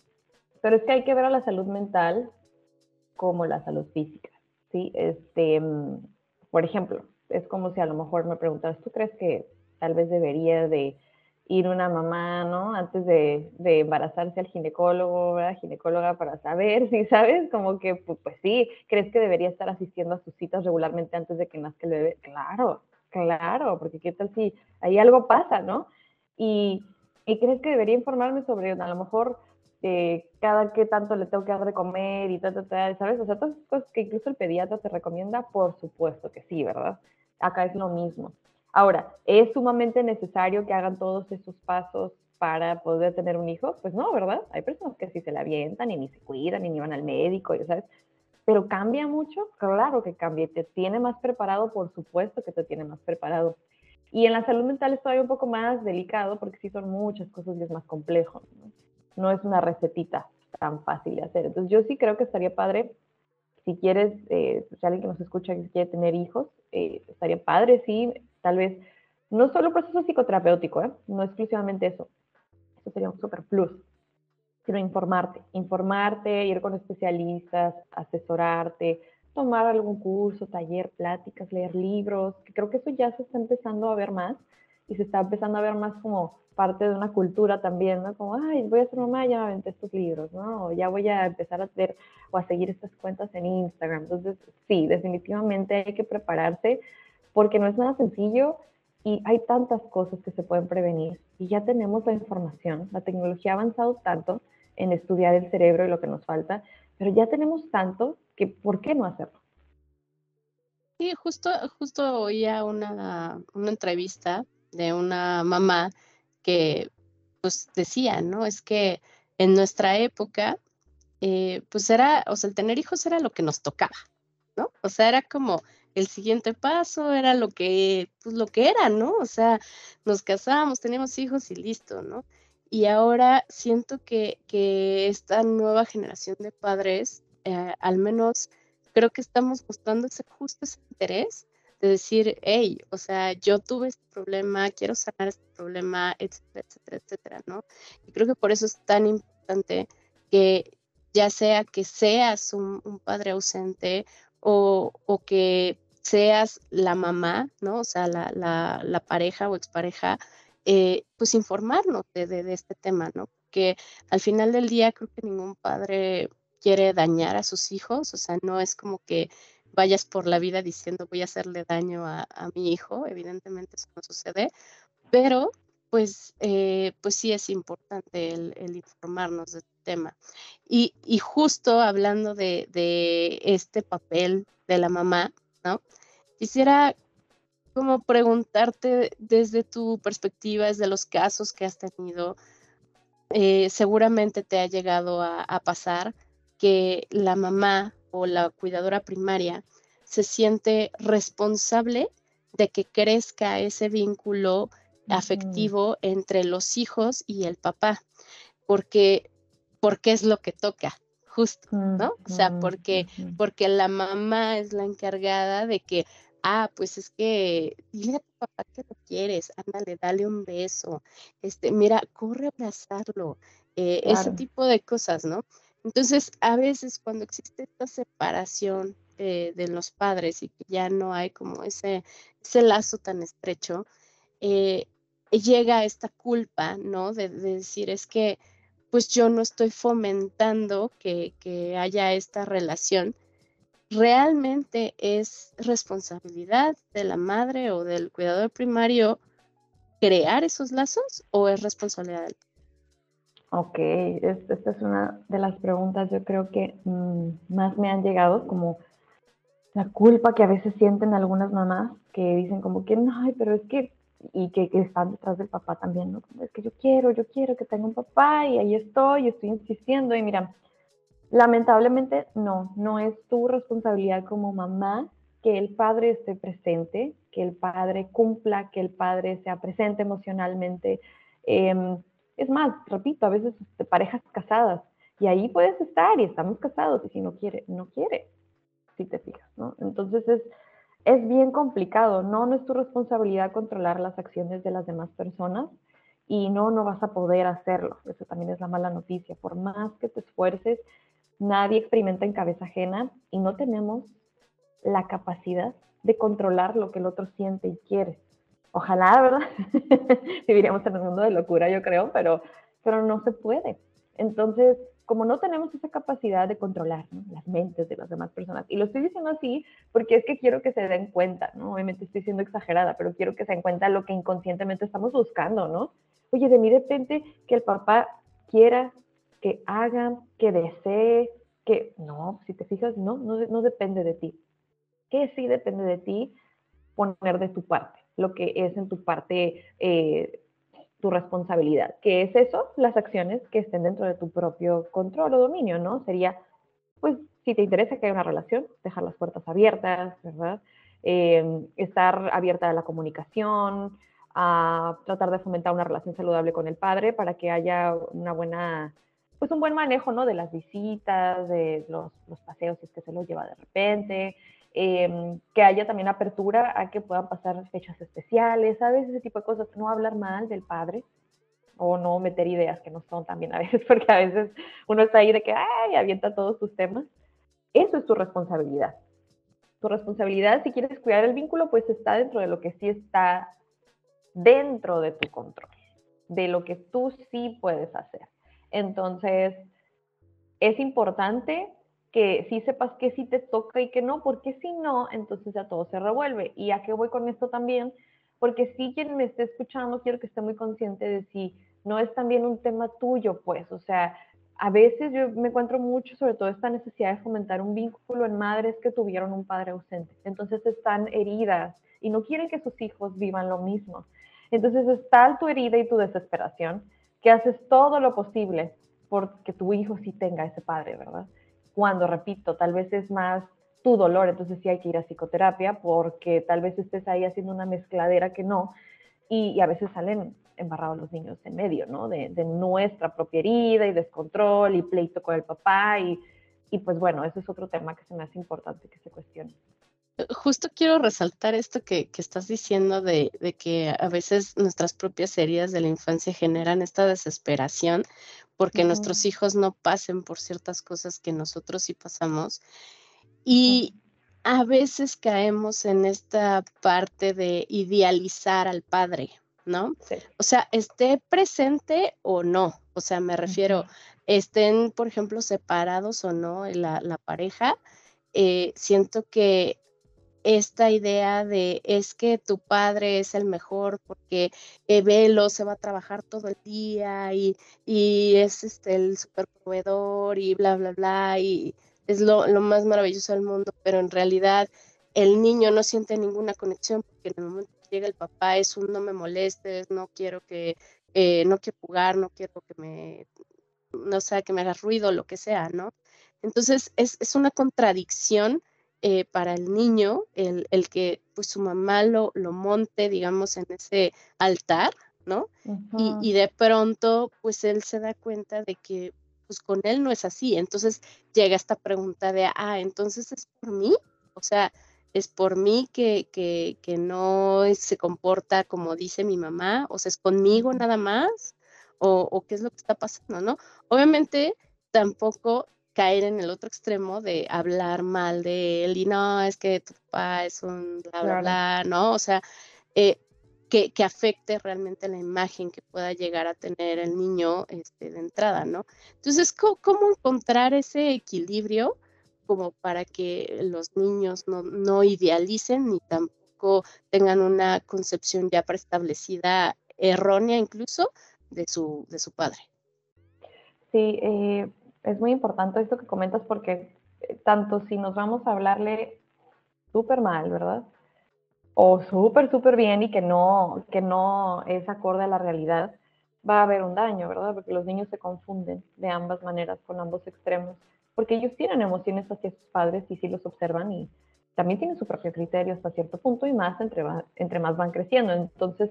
pero es que hay que ver a la salud mental como la salud física, ¿sí? Este, mm, por ejemplo, es como si a lo mejor me preguntas, ¿tú crees que tal vez debería de ir una mamá, ¿no? Antes de, embarazarse al ginecólogo, ¿verdad? Ginecóloga para saber [laughs] si, ¿sabes? Como que, pues, pues, sí, ¿crees que debería estar asistiendo a sus citas regularmente antes de que nazca el bebé? Claro, claro, porque qué tal si ahí algo pasa, ¿no? Y, y crees que debería informarme sobre, a lo mejor, eh, cada qué tanto le tengo que dar de comer y tal, tal, ¿sabes? O sea, todas esas cosas que incluso el pediatra te recomienda, por supuesto que sí, ¿verdad? Acá es lo mismo. Ahora, ¿es sumamente necesario que hagan todos esos pasos para poder tener un hijo? Pues no, ¿verdad? Hay personas que sí se la avientan y ni se cuidan ni van al médico, ¿sabes? Pero cambia mucho, claro que cambia. Te tiene más preparado, por supuesto que te tiene más preparado. Y en la salud mental es todavía un poco más delicado porque sí son muchas cosas y es más complejo. No, es una recetita tan fácil de hacer. Entonces yo sí creo que estaría padre, si quieres, eh, si alguien que nos escucha que quiere tener hijos, eh, estaría padre, sí, tal vez, no solo proceso psicoterapéutico, ¿eh? no exclusivamente eso, eso sería un super plus, sino informarte, informarte, ir con especialistas, asesorarte, tomar algún curso, taller, pláticas, leer libros, que creo que eso ya se está empezando a ver más y se está empezando a ver más como parte de una cultura también, ¿no? Como, ay, voy a ser mamá, ya me aventé estos libros, ¿no? O ya voy a empezar a hacer o a seguir estas cuentas en Instagram. Entonces, sí, definitivamente hay que prepararse porque no es nada sencillo y hay tantas cosas que se pueden prevenir y ya tenemos la información. La tecnología ha avanzado tanto en estudiar el cerebro y lo que nos falta, pero ya tenemos tanto que ¿por qué no hacerlo? Sí, justo, justo oía una, una entrevista de una mamá que pues decía, ¿no? Es que en nuestra época, eh, pues era, o sea, el tener hijos era lo que nos tocaba, ¿no? O sea, era como el siguiente paso, era lo que, pues lo que era, ¿no? O sea, nos casábamos, teníamos hijos y listo, ¿no? Y ahora siento que, que esta nueva generación de padres, eh, al menos creo que estamos mostrando ese justo ese interés de decir, hey, o sea, yo tuve este problema, quiero sanar este problema, etcétera, etcétera, etcétera, ¿no? Y creo que por eso es tan importante que ya sea que seas un, padre ausente o, o, que seas la mamá, ¿no? O sea, la, la, pareja o expareja, eh, pues informarnos de, de, este tema, ¿no? Porque al final del día creo que ningún padre quiere dañar a sus hijos, o sea, no es como que vayas por la vida diciendo voy a hacerle daño a, mi hijo, evidentemente eso no sucede, pero pues, eh, pues sí es importante el, informarnos de este tema. Y, justo hablando de, de, este papel de la mamá, ¿no? Quisiera como preguntarte desde tu perspectiva, desde los casos que has tenido, eh, seguramente te ha llegado a pasar que la mamá o la cuidadora primaria se siente responsable de que crezca ese vínculo afectivo entre los hijos y el papá, porque, porque es lo que toca, justo, ¿no? O sea, porque, porque la mamá es la encargada de que, ah, pues es que dile a tu papá que lo quieres, ándale, dale un beso, este, mira, corre a abrazarlo, eh, ese tipo de cosas, ¿no? Entonces, a veces cuando existe esta separación eh, de los padres y que ya no hay como ese, ese lazo tan estrecho, eh, llega esta culpa, ¿no? De, decir, es que pues yo no estoy fomentando que, que haya esta relación. ¿Realmente es responsabilidad de la madre o del cuidador primario crear esos lazos o es responsabilidad del Ok, esta es una de las preguntas yo creo que mm, más me han llegado, como la culpa que a veces sienten algunas mamás que dicen como que, no, pero es que, y que, están detrás del papá también, ¿no? es que yo quiero, yo quiero que tenga un papá y ahí estoy, estoy insistiendo y mira, lamentablemente no, no es tu responsabilidad como mamá que el padre esté presente, que el padre cumpla, que el padre sea presente emocionalmente. Eh, es más, repito, a veces parejas casadas, y ahí puedes estar y estamos casados, y si no quiere, no quiere, si te fijas, ¿no? Entonces es, es bien complicado, no, no es tu responsabilidad controlar las acciones de las demás personas y no, no vas a poder hacerlo. Eso también es la mala noticia. Por más que te esfuerces, nadie experimenta en cabeza ajena y no tenemos la capacidad de controlar lo que el otro siente y quiere. Ojalá, ¿verdad? [laughs] Viviríamos en un mundo de locura, yo creo, pero, pero no se puede. Entonces, como no tenemos esa capacidad de controlar las mentes de las demás personas, y lo estoy diciendo así porque es que quiero que se den cuenta, ¿no? Obviamente estoy siendo exagerada, pero quiero que se den cuenta lo que inconscientemente estamos buscando, ¿no? Oye, de mí depende que el papá quiera, que haga, que desee, que no, si te fijas, no, no, no depende de ti. Que sí depende de ti poner de tu parte lo que es en tu parte eh, tu responsabilidad. ¿Qué es eso? Las acciones que estén dentro de tu propio control o dominio, ¿no? Sería, pues, si te interesa que haya una relación, dejar las puertas abiertas, ¿verdad? Em, estar abierta a la comunicación, a tratar de fomentar una relación saludable con el padre para que haya una buena, pues un buen manejo, ¿no? De las visitas, de los, los paseos si es que se los lleva de repente, Em, que haya también apertura a que puedan pasar fechas especiales, ¿sabes? Ese tipo de cosas. No hablar mal del padre, o no meter ideas que no son también a veces, [laughs] porque a veces uno está ahí de que, ay, avienta todos sus temas. Eso es tu responsabilidad. Tu responsabilidad, si quieres cuidar el vínculo, pues está dentro de lo que sí está dentro de tu control, de lo que tú sí puedes hacer. Entonces, es importante que sí sepas que sí te toca y que no, porque si no, entonces ya todo se revuelve. ¿Y a qué voy con esto también? Porque si quien me esté escuchando, quiero que esté muy consciente de si no es también un tema tuyo, pues, o sea, a veces yo me encuentro mucho, sobre todo esta necesidad de fomentar un vínculo en madres que tuvieron un padre ausente. Entonces están heridas y no quieren que sus hijos vivan lo mismo. Entonces está tu herida y tu desesperación, que haces todo lo posible porque tu hijo sí tenga ese padre, ¿verdad? Cuando, repito, tal vez es más tu dolor, entonces sí hay que ir a psicoterapia porque tal vez estés ahí haciendo una mezcladera que no, y, a veces salen embarrados los niños en medio, ¿no? De, nuestra propia herida y descontrol y pleito con el papá y, y pues bueno, ese es otro tema que se me hace importante que se cuestione. Justo quiero resaltar esto que, que estás diciendo de, de, que a veces nuestras propias heridas de la infancia generan esta desesperación porque nuestros hijos no pasen por ciertas cosas que nosotros sí pasamos. Y a veces caemos en esta parte de idealizar al padre, ¿no? O sea, esté presente o no. O sea, me refiero, estén, por ejemplo, separados o no la, la pareja. Eh, siento que esta idea de es que tu padre es el mejor porque Velo se va a trabajar todo el día y, es este, el super proveedor y bla, bla, bla, y es lo, más maravilloso del mundo, pero en realidad el niño no siente ninguna conexión porque en el momento que llega el papá es un no me molestes, no quiero que, eh, no quiero jugar, no quiero que me, no sea, que me haga ruido, lo que sea, ¿no? Entonces es, es una contradicción eh, para el niño el, el, que pues su mamá lo, lo monte, digamos, en ese altar, ¿no? y, y, de pronto, pues él se da cuenta de que pues con él no es así. Entonces llega esta pregunta de, ah, entonces es por mí, o sea, es por mí que, que, que no se comporta como dice mi mamá, o sea, es conmigo nada más, o, o qué es lo que está pasando, ¿no? Obviamente tampoco caer en el otro extremo de hablar mal de él y no, es que tu papá es un bla, bla, bla, ¿no? O sea, eh, que, que, afecte realmente la imagen que pueda llegar a tener el niño este, de entrada, ¿no? Entonces, ¿cómo, ¿cómo, encontrar ese equilibrio como para que los niños no, no idealicen ni tampoco tengan una concepción ya preestablecida, errónea incluso, de su, de su padre? Sí, eh, es muy importante esto que comentas porque eh, tanto si nos vamos a hablarle súper mal, ¿verdad? O súper, súper bien y que no, que no es acorde a la realidad, va a haber un daño, ¿verdad? Porque los niños se confunden de ambas maneras, con ambos extremos, porque ellos tienen emociones hacia sus padres y sí los observan y también tienen su propio criterio hasta cierto punto y más entre, entre más van creciendo. Entonces,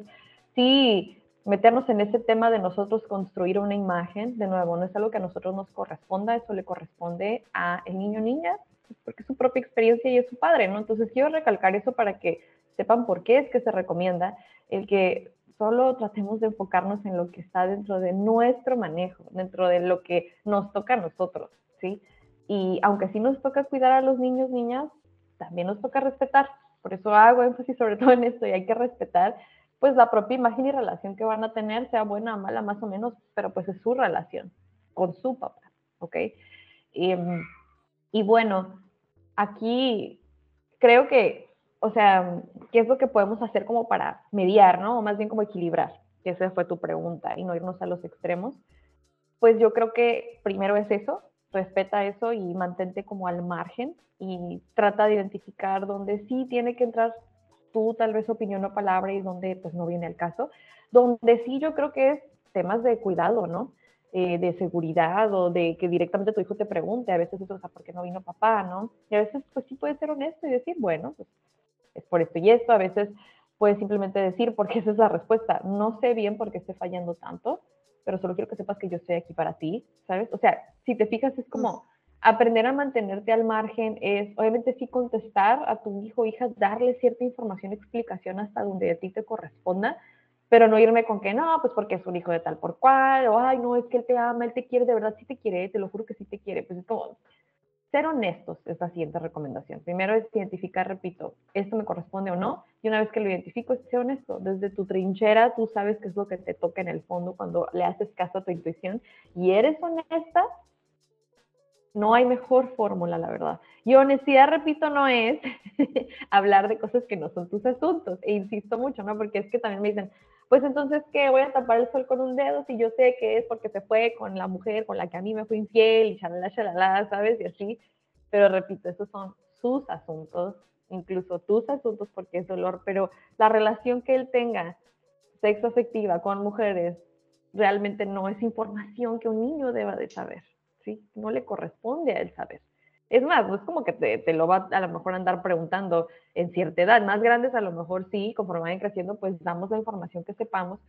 sí, meternos en ese tema de nosotros construir una imagen, de nuevo, no es algo que a nosotros nos corresponda, eso le corresponde a el niño niña, porque es su propia experiencia y es su padre, ¿no? Entonces quiero recalcar eso para que sepan por qué es que se recomienda el que solo tratemos de enfocarnos en lo que está dentro de nuestro manejo, dentro de lo que nos toca a nosotros, ¿sí? Y aunque sí nos toca cuidar a los niños, niñas, también nos toca respetar. Por eso hago énfasis sobre todo en esto y hay que respetar pues la propia imagen y relación que van a tener, sea buena o mala, más o menos, pero pues es su relación con su papá, ¿ok? Y, y bueno, aquí creo que, o sea, ¿qué es lo que podemos hacer como para mediar, ¿no? O más bien como equilibrar, que esa fue tu pregunta, y no irnos a los extremos. Pues yo creo que primero es eso, respeta eso y mantente como al margen y trata de identificar dónde sí tiene que entrar tú tal vez opinión o palabra y donde pues no viene el caso. Donde sí yo creo que es temas de cuidado, ¿no? Eh, de seguridad o de que directamente tu hijo te pregunte, a veces eso, o sea, ¿por qué no vino papá, no? Y a veces pues sí puedes ser honesto y decir, bueno, pues es por esto y esto, a veces puedes simplemente decir, porque esa es la respuesta, no sé bien por qué esté fallando tanto, pero solo quiero que sepas que yo estoy aquí para ti, ¿sabes? O sea, si te fijas es como aprender a mantenerte al margen es, obviamente, sí contestar a tu hijo o hija, darle cierta información, explicación hasta donde a ti te corresponda, pero no irme con que no, pues porque es un hijo de tal por cual, o ay, no, es que él te ama, él te quiere, de verdad sí te quiere, te lo juro que sí te quiere. Pues es como, ser honestos es la siguiente recomendación. Primero es identificar, repito, esto me corresponde o no, y una vez que lo identifico, es ser honesto. Desde tu trinchera, tú sabes qué es lo que te toca en el fondo cuando le haces caso a tu intuición y eres honesta, no hay mejor fórmula, la verdad. Y honestidad, repito, no es [laughs] hablar de cosas que no son tus asuntos. E insisto mucho, ¿no? Porque es que también me dicen, pues entonces, ¿qué? Voy a tapar el sol con un dedo si yo sé que es porque se fue con la mujer con la que a mí me fue infiel y chalala, chalala, ¿sabes? Y así. Pero repito, esos son sus asuntos, incluso tus asuntos porque es dolor, pero la relación que él tenga sexo afectiva con mujeres realmente no es información que un niño deba de saber, ¿sí? No le corresponde a él saber. Es más, no es como que te, lo va a lo mejor andar preguntando en cierta edad. Más grandes a lo mejor sí, conforme vayan creciendo, pues damos la información que sepamos,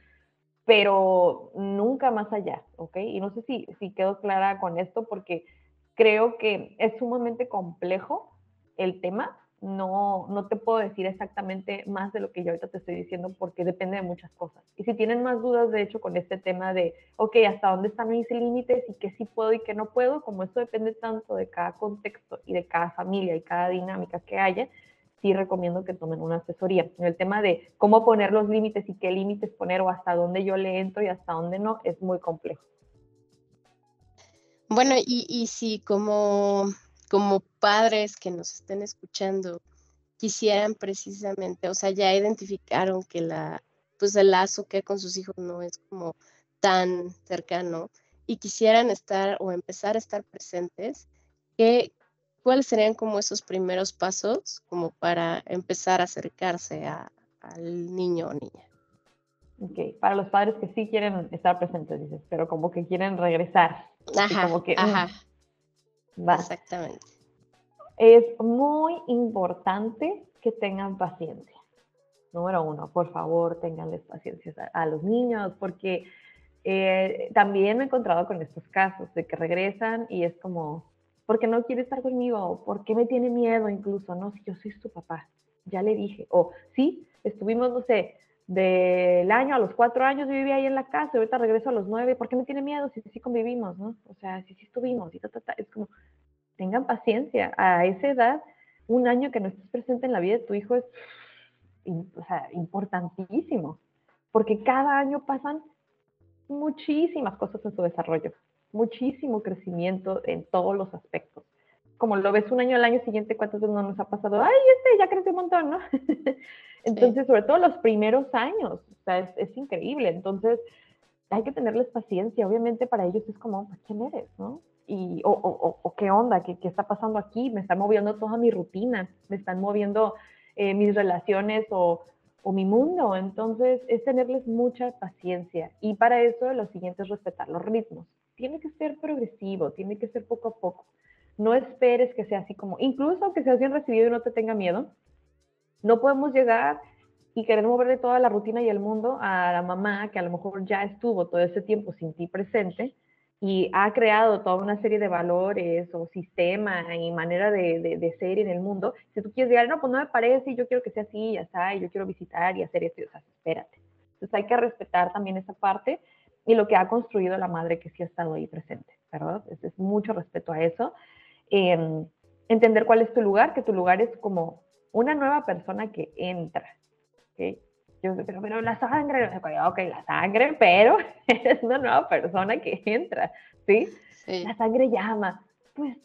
pero nunca más allá, ¿ok? Y no sé si, si quedo clara con esto porque creo que es sumamente complejo el tema, no, no te puedo decir exactamente más de lo que yo ahorita te estoy diciendo porque depende de muchas cosas. Y si tienen más dudas, de hecho, con este tema de, ok, ¿hasta dónde están mis límites y qué sí puedo y qué no puedo? Como esto depende tanto de cada contexto y de cada familia y cada dinámica que haya, sí recomiendo que tomen una asesoría. El tema de cómo poner los límites y qué límites poner o hasta dónde yo le entro y hasta dónde no, es muy complejo. Bueno, y, y si como como padres que nos estén escuchando quisieran precisamente, o sea, ya identificaron que la, pues el lazo que con sus hijos no es como tan cercano y quisieran estar o empezar a estar presentes, ¿qué, ¿cuáles serían como esos primeros pasos como para empezar a acercarse a, al niño o niña? Ok, para los padres que sí quieren estar presentes, dices, pero como que quieren regresar. Ajá, como que, mm, Exactamente. Es muy importante que tengan paciencia. Número uno, por favor, tenganles paciencia a, los niños, porque eh, también me he encontrado con estos casos de que regresan y es como, ¿por qué no quiere estar conmigo? ¿Por qué me tiene miedo incluso? No, si yo soy su papá, ya le dije. O sí, estuvimos, no sé, del año a los cuatro años yo vivía ahí en la casa, y ahorita regreso a los nueve, ¿por qué me tiene miedo si sí convivimos, no? O sea, si sí estuvimos y ta, ta, ta. Es como, tengan paciencia. A esa edad, un año que no estés presente en la vida de tu hijo es importantísimo, porque cada año pasan muchísimas cosas en su desarrollo, muchísimo crecimiento en todos los aspectos. Como lo ves un año al año siguiente, ¿cuántas veces no nos ha pasado? Ay, este ya creció un montón, ¿no? [laughs] Entonces, sobre todo los primeros años, o sea, es, es, increíble. Entonces, hay que tenerles paciencia. Obviamente para ellos es como, ¿quién eres, no? y, o, qué onda, ¿Qué, ¿Qué, está pasando aquí, me están moviendo toda mi rutina, me están moviendo eh, mis relaciones o, o, mi mundo. Entonces, es tenerles mucha paciencia. Y para eso, lo siguiente es respetar los ritmos. Tiene que ser progresivo, tiene que ser poco a poco. No esperes que sea así como, incluso aunque seas bien recibido y no te tenga miedo, no podemos llegar y querer moverle toda la rutina y el mundo a la mamá que a lo mejor ya estuvo todo ese tiempo sin ti presente y ha creado toda una serie de valores o sistema y manera de, ser en el mundo, si tú quieres llegar, no, pues no me parece, y yo quiero que sea así, ya está, y yo quiero visitar y hacer esto, o sea, espérate. Entonces hay que respetar también esa parte y lo que ha construido la madre que sí ha estado ahí presente, ¿verdad? Es mucho respeto a eso. Em, entender cuál es tu lugar, que tu lugar es como una nueva persona que entra, ¿ok? pero, pero la sangre, ok, la sangre, pero [laughs] es una nueva persona que entra, ¿sí? La sangre llama. Pues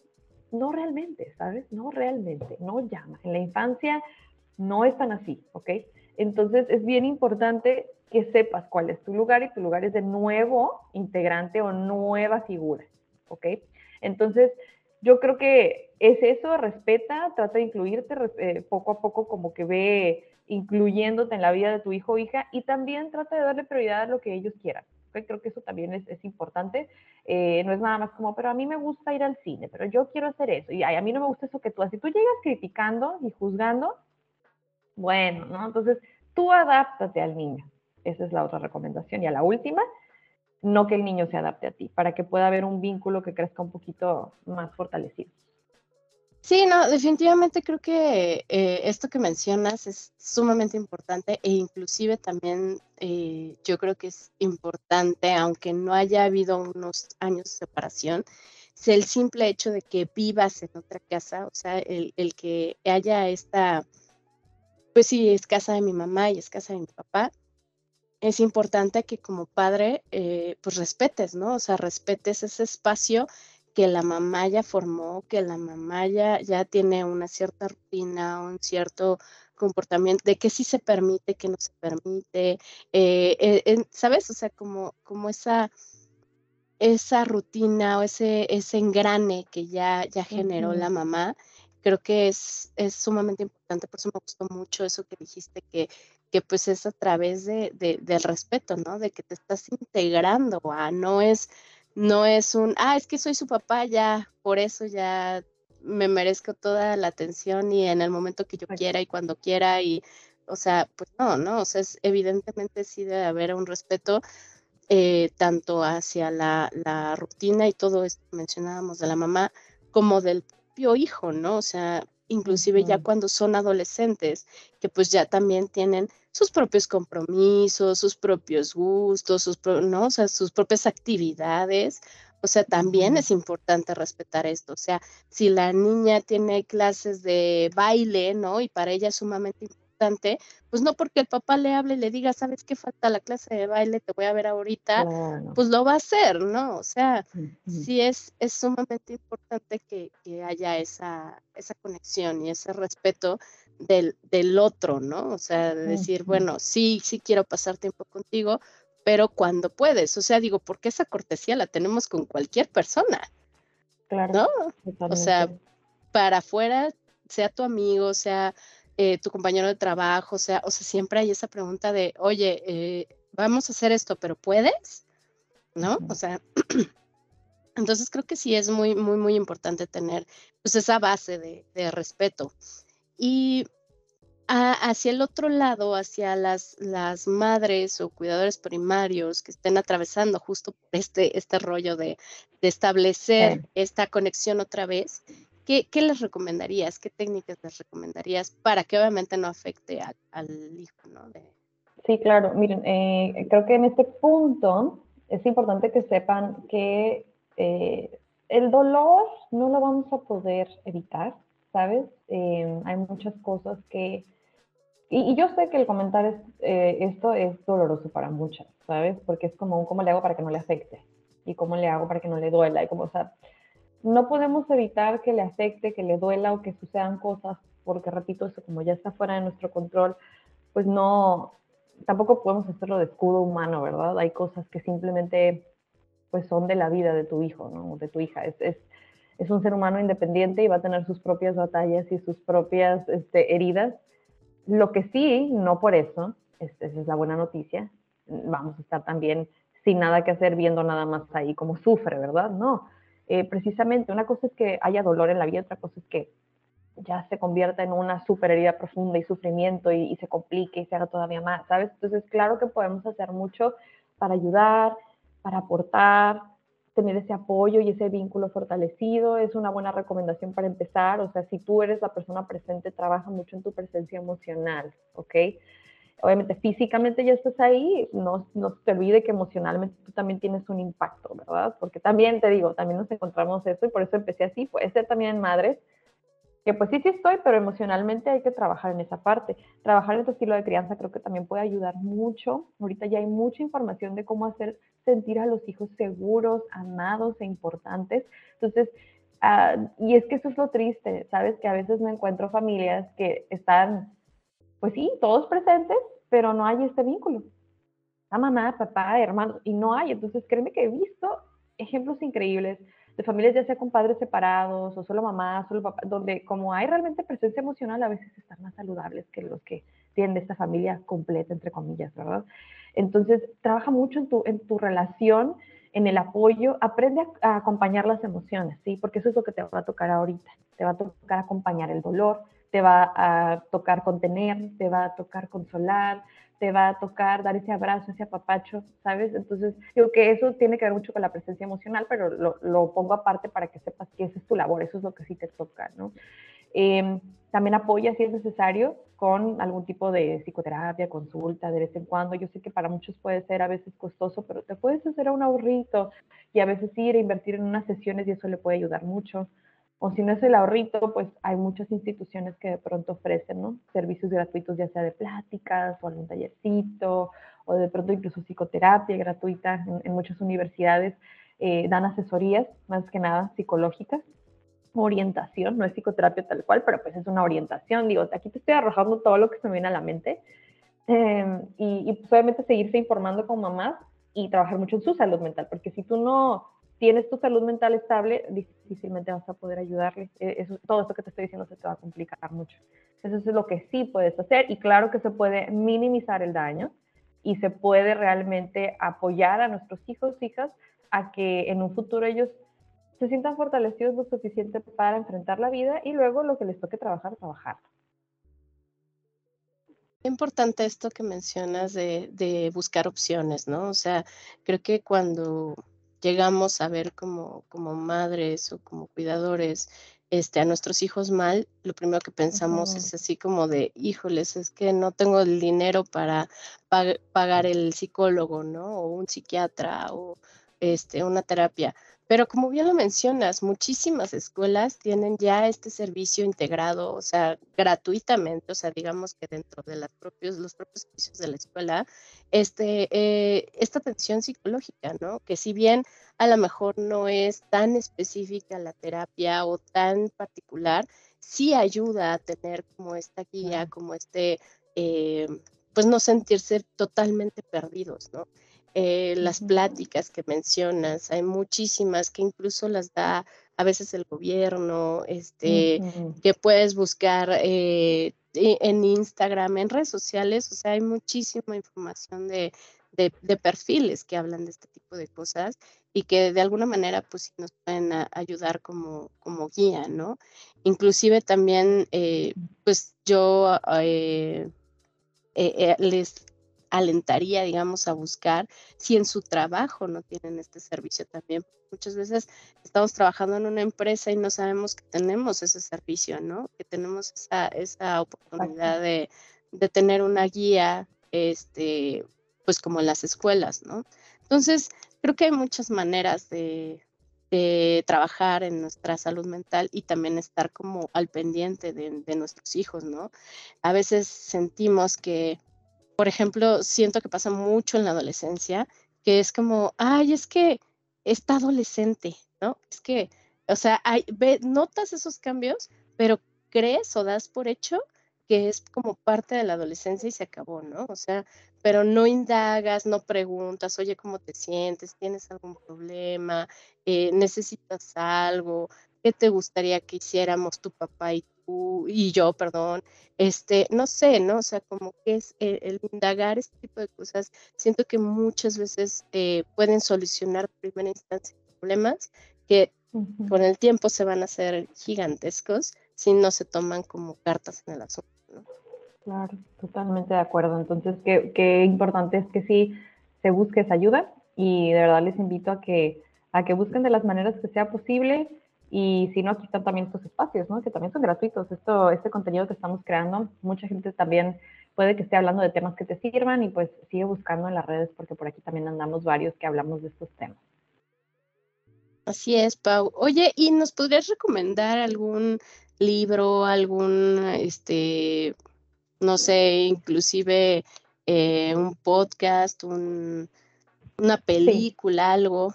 no realmente, ¿sabes? No realmente, no llama. En la infancia no es tan así, ¿ok? Entonces es bien importante que sepas cuál es tu lugar y tu lugar es de nuevo integrante o nueva figura, ¿ok? Entonces yo creo que es eso, respeta, trata de incluirte eh, poco a poco como que ve incluyéndote en la vida de tu hijo o hija y también trata de darle prioridad a lo que ellos quieran. Creo que eso también es, es importante. Eh, no es nada más como, pero a mí me gusta ir al cine, pero yo quiero hacer eso. Y a mí no me gusta eso que tú haces. Si tú llegas criticando y juzgando, bueno, ¿no? Entonces, tú adáptate al niño. Esa es la otra recomendación. Y a la última, no que el niño se adapte a ti, para que pueda haber un vínculo que crezca un poquito más fortalecido. Sí, no, definitivamente creo que eh, esto que mencionas es sumamente importante e inclusive también eh, yo creo que es importante, aunque no haya habido unos años de separación, el simple hecho de que vivas en otra casa, o sea, el, el que haya esta, pues sí, es casa de mi mamá y es casa de mi papá, es importante que como padre, eh, pues respetes, ¿no? O sea, respetes ese espacio que la mamá ya formó, que la mamá ya, ya tiene una cierta rutina, un cierto comportamiento, de que sí se permite, que no se permite, eh, eh, ¿sabes? O sea, como, como esa, esa rutina o ese, ese engrane que ya, ya generó la mamá, creo que es, es sumamente importante, por eso me gustó mucho eso que dijiste, que, que pues es a través de, del respeto, ¿no? De que te estás integrando a, no es no es un, ah, es que soy su papá, ya, por eso ya me merezco toda la atención y en el momento que yo quiera y cuando quiera y, o sea, pues no, ¿no? O sea, es, evidentemente sí debe haber un respeto eh, tanto hacia la, la, rutina y todo esto que mencionábamos de la mamá como del propio hijo, ¿no? O sea, inclusive ya cuando son adolescentes, que pues ya también tienen sus propios compromisos, sus propios gustos, sus, ¿no? o sea, sus propias actividades. O sea, también es importante respetar esto. O sea, si la niña tiene clases de baile, ¿no? Y para ella es sumamente importante, pues no porque el papá le hable y le diga, ¿sabes qué falta la clase de baile? Te voy a ver ahorita, pues lo va a hacer, ¿no? O sea, sí es, es sumamente importante que, que haya esa, esa conexión y ese respeto del, del otro, ¿no? O sea, de decir, bueno, sí, sí quiero pasar tiempo contigo, pero cuando puedes, o sea, digo, porque esa cortesía la tenemos con cualquier persona, claro, ¿no? O sea, para afuera, sea tu amigo, sea eh, tu compañero de trabajo, o sea, o sea, siempre hay esa pregunta de, oye, eh, vamos a hacer esto, pero ¿puedes? ¿No? O sea, [clears throat] entonces creo que sí es muy, muy, muy importante tener pues esa base de, de respeto. Y hacia el otro lado, hacia las, las madres o cuidadores primarios que estén atravesando justo este, este rollo de, establecer esta conexión otra vez, ¿qué, les recomendarías? ¿Qué técnicas les recomendarías para que obviamente no afecte al hijo? ¿no? Sí, claro. Miren, eh, creo que en este punto es importante que sepan que eh, el dolor no lo vamos a poder evitar ¿sabes? Em, hay muchas cosas que... Y, yo sé que el comentar es, eh, esto es doloroso para muchas, ¿sabes? Porque es como cómo le hago para que no le afecte y cómo le hago para que no le duela y como, o sea, no podemos evitar que le afecte, que le duela o que sucedan cosas, porque repito, eso como ya está fuera de nuestro control, pues no, tampoco podemos hacerlo de escudo humano, ¿verdad? Hay cosas que simplemente pues son de la vida de tu hijo, ¿no? De tu hija. Es, es, es un ser humano independiente y va a tener sus propias batallas y sus propias este, heridas. Lo que sí, no por eso, esa es la buena noticia, vamos a estar también sin nada que hacer viendo nada más ahí como sufre, ¿verdad? No, eh, precisamente una cosa es que haya dolor en la vida, otra cosa es que ya se convierta en una super herida profunda y sufrimiento y, y se complique y se haga todavía más, ¿sabes? Entonces, claro que podemos hacer mucho para ayudar, para aportar, tener ese apoyo y ese vínculo fortalecido es una buena recomendación para empezar. O sea, si tú eres la persona presente, trabaja mucho en tu presencia emocional, ¿ok? Obviamente físicamente ya estás ahí, no, no te olvide que emocionalmente tú también tienes un impacto, ¿verdad? Porque también te digo, también nos encontramos eso y por eso empecé así, puede ser también en madres, que pues sí, sí estoy, pero emocionalmente hay que trabajar en esa parte. Trabajar en tu estilo de crianza creo que también puede ayudar mucho. Ahorita ya hay mucha información de cómo hacer sentir a los hijos seguros, amados e importantes. Entonces, ah, y es que eso es lo triste, ¿sabes? Que a veces me encuentro familias que están, pues sí, todos presentes, pero no hay este vínculo. La mamá, papá, hermano, y no hay. Entonces, créeme que he visto ejemplos increíbles de familias ya sea con padres separados o solo mamá, solo papá, donde como hay realmente presencia emocional, a veces están más saludables que los que tienen esta familia completa, entre comillas, ¿verdad? Entonces, trabaja mucho en tu, en tu relación, en el apoyo, aprende a, acompañar las emociones, ¿sí? Porque eso es lo que te va a tocar ahorita. Te va a tocar acompañar el dolor, te va a tocar contener, te va a tocar consolar, te va a tocar dar ese abrazo, ese apapacho, ¿sabes? Entonces, digo que eso tiene que ver mucho con la presencia emocional, pero lo, pongo aparte para que sepas que esa es tu labor, eso es lo que sí te toca, ¿no? Eh, también apoya si es necesario con algún tipo de psicoterapia, consulta de vez en cuando. Yo sé que para muchos puede ser a veces costoso, pero te puedes hacer un ahorrito y a veces ir a invertir en unas sesiones y eso le puede ayudar mucho. O si no es el ahorrito, pues hay muchas instituciones que de pronto ofrecen ¿no? servicios gratuitos, ya sea de pláticas o algún tallercito, o de pronto incluso psicoterapia gratuita en, muchas universidades. Eh, dan asesorías, más que nada psicológicas, orientación, no es psicoterapia tal cual, pero pues es una orientación. Digo, aquí te estoy arrojando todo lo que se me viene a la mente. Em, y, pues obviamente seguirse informando con mamás y trabajar mucho en su salud mental, porque si tú no tienes tu salud mental estable, difícilmente vas a poder ayudarle. E, eso, todo esto que te estoy diciendo se te va a complicar mucho. Eso es lo que sí puedes hacer y claro que se puede minimizar el daño y se puede realmente apoyar a nuestros hijos, hijas, a que en un futuro ellos se sientan fortalecidos lo suficiente para enfrentar la vida y luego lo que les toque trabajar, trabajar. Importante esto que mencionas de, buscar opciones, ¿no? O sea, creo que cuando llegamos a ver como, como madres o como cuidadores este, a nuestros hijos mal, lo primero que pensamos es así como de, híjoles, es que no tengo el dinero para pagar el psicólogo, ¿no? O un psiquiatra o este, una terapia. Pero como bien lo mencionas, muchísimas escuelas tienen ya este servicio integrado, o sea, gratuitamente, o sea, digamos que dentro de los propios, los propios servicios de la escuela, este, eh, esta atención psicológica, ¿no? Que si bien a lo mejor no es tan específica la terapia o tan particular, sí ayuda a tener como esta guía, como este, eh, pues no sentirse totalmente perdidos, ¿no? Eh, las pláticas que mencionas, hay muchísimas que incluso las da a veces el gobierno, este, que puedes buscar eh, en Instagram, en redes sociales, o sea, hay muchísima información de, perfiles que hablan de este tipo de cosas y que de alguna manera pues nos pueden ayudar como, como guía, ¿no? Inclusive también, eh, pues yo les alentaría, digamos, a buscar si en su trabajo no tienen este servicio también. Muchas veces estamos trabajando en una empresa y no sabemos que tenemos ese servicio, ¿no? Que tenemos esa, esa oportunidad de, tener una guía, este, pues como en las escuelas, ¿no? Entonces, creo que hay muchas maneras de, de trabajar en nuestra salud mental y también estar como al pendiente de, de, nuestros hijos, ¿no? A veces sentimos que por ejemplo, siento que pasa mucho en la adolescencia, que es como, ay, es que está adolescente, ¿no? Es que, o sea, hay, notas esos cambios, pero crees o das por hecho que es como parte de la adolescencia y se acabó, ¿no? O sea, pero no indagas, no preguntas, oye, ¿cómo te sientes? ¿Tienes algún problema? Eh, ¿Necesitas algo? ¿Qué te gustaría que hiciéramos tu papá y tú y yo, perdón? Este, no sé, ¿no? O sea, como que es el, indagar este tipo de cosas, siento que muchas veces eh, pueden solucionar en primera instancia problemas que con el tiempo se van a hacer gigantescos si no se toman como cartas en el asunto. ¿no? Claro, totalmente de acuerdo. Entonces, qué, qué importante es que sí se busque esa ayuda y de verdad les invito a que, a que busquen de las maneras que sea posible y si no, aquí están también estos espacios, ¿no? Que también son gratuitos. Esto, este contenido que estamos creando, mucha gente también puede que esté hablando de temas que te sirvan y pues sigue buscando en las redes porque por aquí también andamos varios que hablamos de estos temas. Así es, Pau. Oye, ¿y nos podrías recomendar algún libro, algún, este, no sé, inclusive eh, un podcast, un, una película, algo?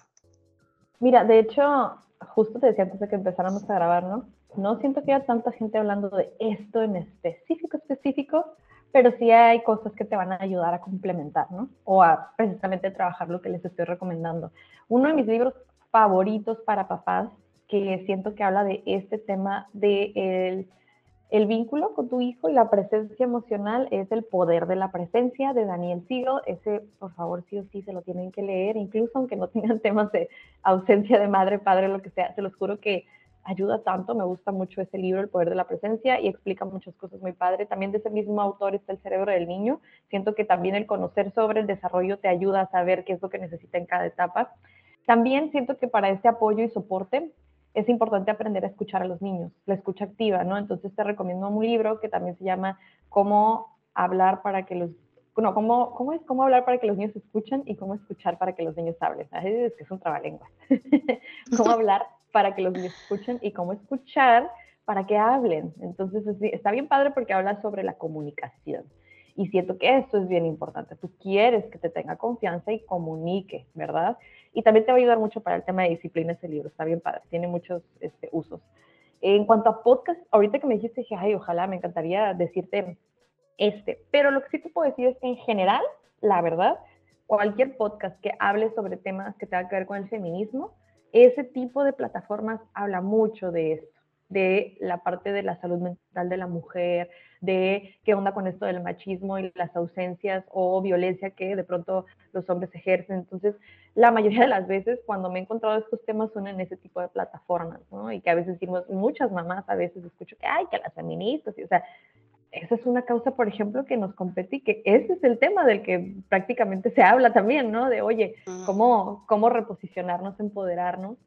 Mira, de hecho, justo te decía antes de que empezáramos a grabar, ¿no? No siento que haya tanta gente hablando de esto en específico, específico, pero sí hay cosas que te van a ayudar a complementar, ¿no? O a precisamente trabajar lo que les estoy recomendando. Uno de mis libros favoritos para papás, que siento que habla de este tema de el vínculo con tu hijo y la presencia emocional es el poder de la presencia de Daniel Siegel. Ese, por favor, sí o sí se lo tienen que leer, incluso aunque no tengan [laughs] temas de ausencia de madre, padre, lo que sea. Se los juro que ayuda tanto, me gusta mucho ese libro, El Poder de la Presencia, y explica muchas cosas muy padre. También de ese mismo autor está El Cerebro del Niño. Siento que también el conocer sobre el desarrollo te ayuda a saber qué es lo que necesita en cada etapa. También siento que para este apoyo y soporte es importante aprender a escuchar a los niños, la escucha activa, ¿no? Entonces te recomiendo un libro que también se llama Cómo hablar para que los no, ¿cómo, ¿cómo, es cómo hablar para que los niños escuchen y cómo escuchar para que los niños hablen? Es que es un trabalenguas. [laughs] ¿Cómo hablar para que los niños escuchen y cómo escuchar para que hablen. Entonces, está bien padre porque habla sobre la comunicación. Y siento que eso es bien importante. Tú quieres que te tenga confianza y comunique, ¿verdad? Y también te va a ayudar mucho para el tema de disciplina ese libro. Está bien padre. Tiene muchos este, usos. En cuanto a podcast, ahorita que me dijiste, dije, ay, ojalá, me encantaría decirte este. Pero lo que sí te puedo decir es que en general, la verdad, cualquier podcast que hable sobre temas que tengan que ver con el feminismo, ese tipo de plataformas habla mucho de esto, de la parte de la salud mental de la mujer, de qué onda con esto del machismo y las ausencias o violencia que de pronto los hombres ejercen. Entonces, la mayoría de las veces cuando me he encontrado estos temas son en ese tipo de plataformas, ¿no? Y que a veces decimos, muchas mamás a veces escucho que, ay, que las feministas, y, o sea, esa es una causa, por ejemplo, que nos compete y que ese es el tema del que prácticamente se habla también, ¿no? De, oye, ¿cómo, cómo reposicionarnos, empoderarnos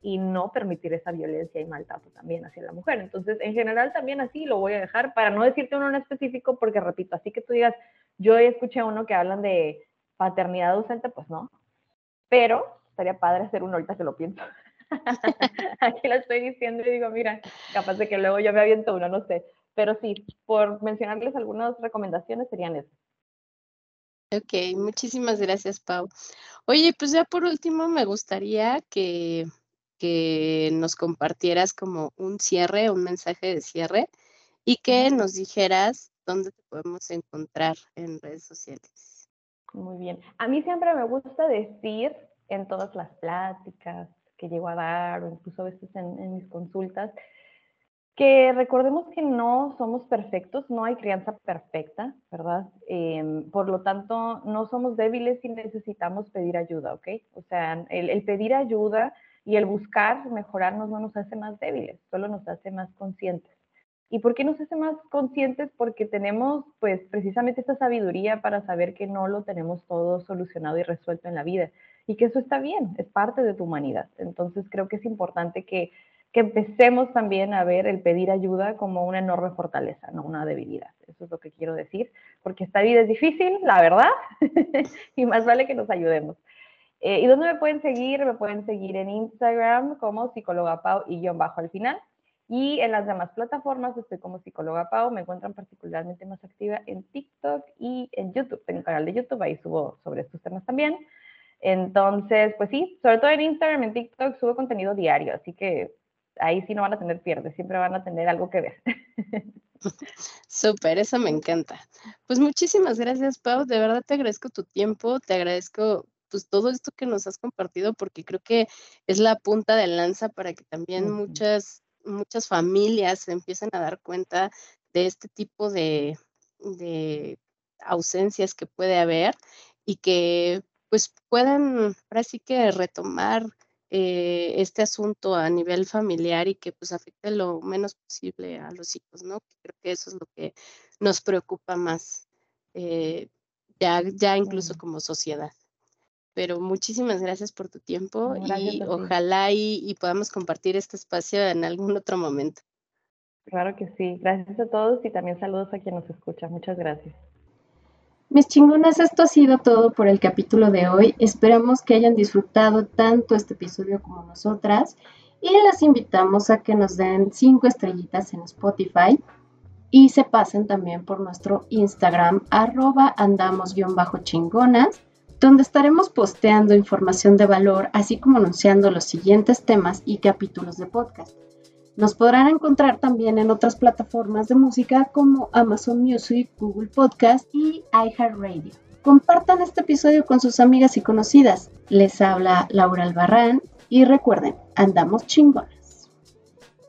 y no permitir esa violencia y maltrato también hacia la mujer. Entonces, en general también así lo voy a dejar para no decirte uno en específico, porque repito, así que tú digas, yo escuché uno que hablan de paternidad ausente, pues no. Pero estaría padre hacer uno ahorita que lo pienso. [laughs] Aquí lo estoy diciendo y digo, mira, capaz de que luego yo me aviento uno, no sé. Pero sí, por mencionarles algunas recomendaciones serían esas. Ok, muchísimas gracias, Pau. Oye, pues ya por último me gustaría que, que nos compartieras como un cierre, un mensaje de cierre y que nos dijeras dónde te podemos encontrar en redes sociales. Muy bien. A mí siempre me gusta decir en todas las pláticas que llego a dar o incluso a veces en, en mis consultas, que recordemos que no somos perfectos, no hay crianza perfecta, ¿verdad? Em, por lo tanto, no somos débiles y necesitamos pedir ayuda, ¿ok? O sea, el, pedir ayuda y el buscar mejorarnos no nos hace más débiles, solo nos hace más conscientes. ¿Y por qué nos hace más conscientes? Porque tenemos, pues, precisamente esta sabiduría para saber que no lo tenemos todo solucionado y resuelto en la vida y que eso está bien, es parte de tu humanidad. Entonces, creo que es importante que que empecemos también a ver el pedir ayuda como una enorme fortaleza, no una debilidad. Eso es lo que quiero decir, porque esta vida es difícil, la verdad, [laughs] y más vale que nos ayudemos. Eh, ¿Y dónde me pueden seguir? Me pueden seguir en Instagram como psicóloga Pau y guion bajo al final. Y en las demás plataformas estoy como psicóloga Pau. Me encuentran particularmente más activa en TikTok y en YouTube. Tengo un canal de YouTube, ahí subo sobre estos temas también. Entonces, pues sí, sobre todo en Instagram, en TikTok subo contenido diario, así que ahí sí no van a tener pierde, siempre van a tener algo que ver. [laughs] Súper, eso me encanta. Pues muchísimas gracias, Pau. De verdad te agradezco tu tiempo, te agradezco pues todo esto que nos has compartido porque creo que es la punta de lanza para que también muchas muchas familias se empiecen a dar cuenta de este tipo de, de ausencias que puede haber y que pues puedan ahora sí que retomar eh, este asunto a nivel familiar y que pues afecte lo menos posible a los hijos, ¿no? Creo que eso es lo que nos preocupa más, eh, ya, ya incluso como sociedad. Pero muchísimas gracias por tu tiempo y ojalá y, y podamos compartir este espacio en algún otro momento. Claro que sí. Gracias a todos y también saludos a quien nos escucha. Muchas gracias. Mis chingonas, esto ha sido todo por el capítulo de hoy. Esperamos que hayan disfrutado tanto este episodio como nosotras y las invitamos a que nos den cinco estrellitas en Spotify y se pasen también por nuestro Instagram arroba andamos-chingonas donde estaremos posteando información de valor así como anunciando los siguientes temas y capítulos de podcast. Nos podrán encontrar también en otras plataformas de música como Amazon Music, Google Podcast y iHeartRadio. Compartan este episodio con sus amigas y conocidas. Les habla Laura Albarrán y recuerden, andamos chingón.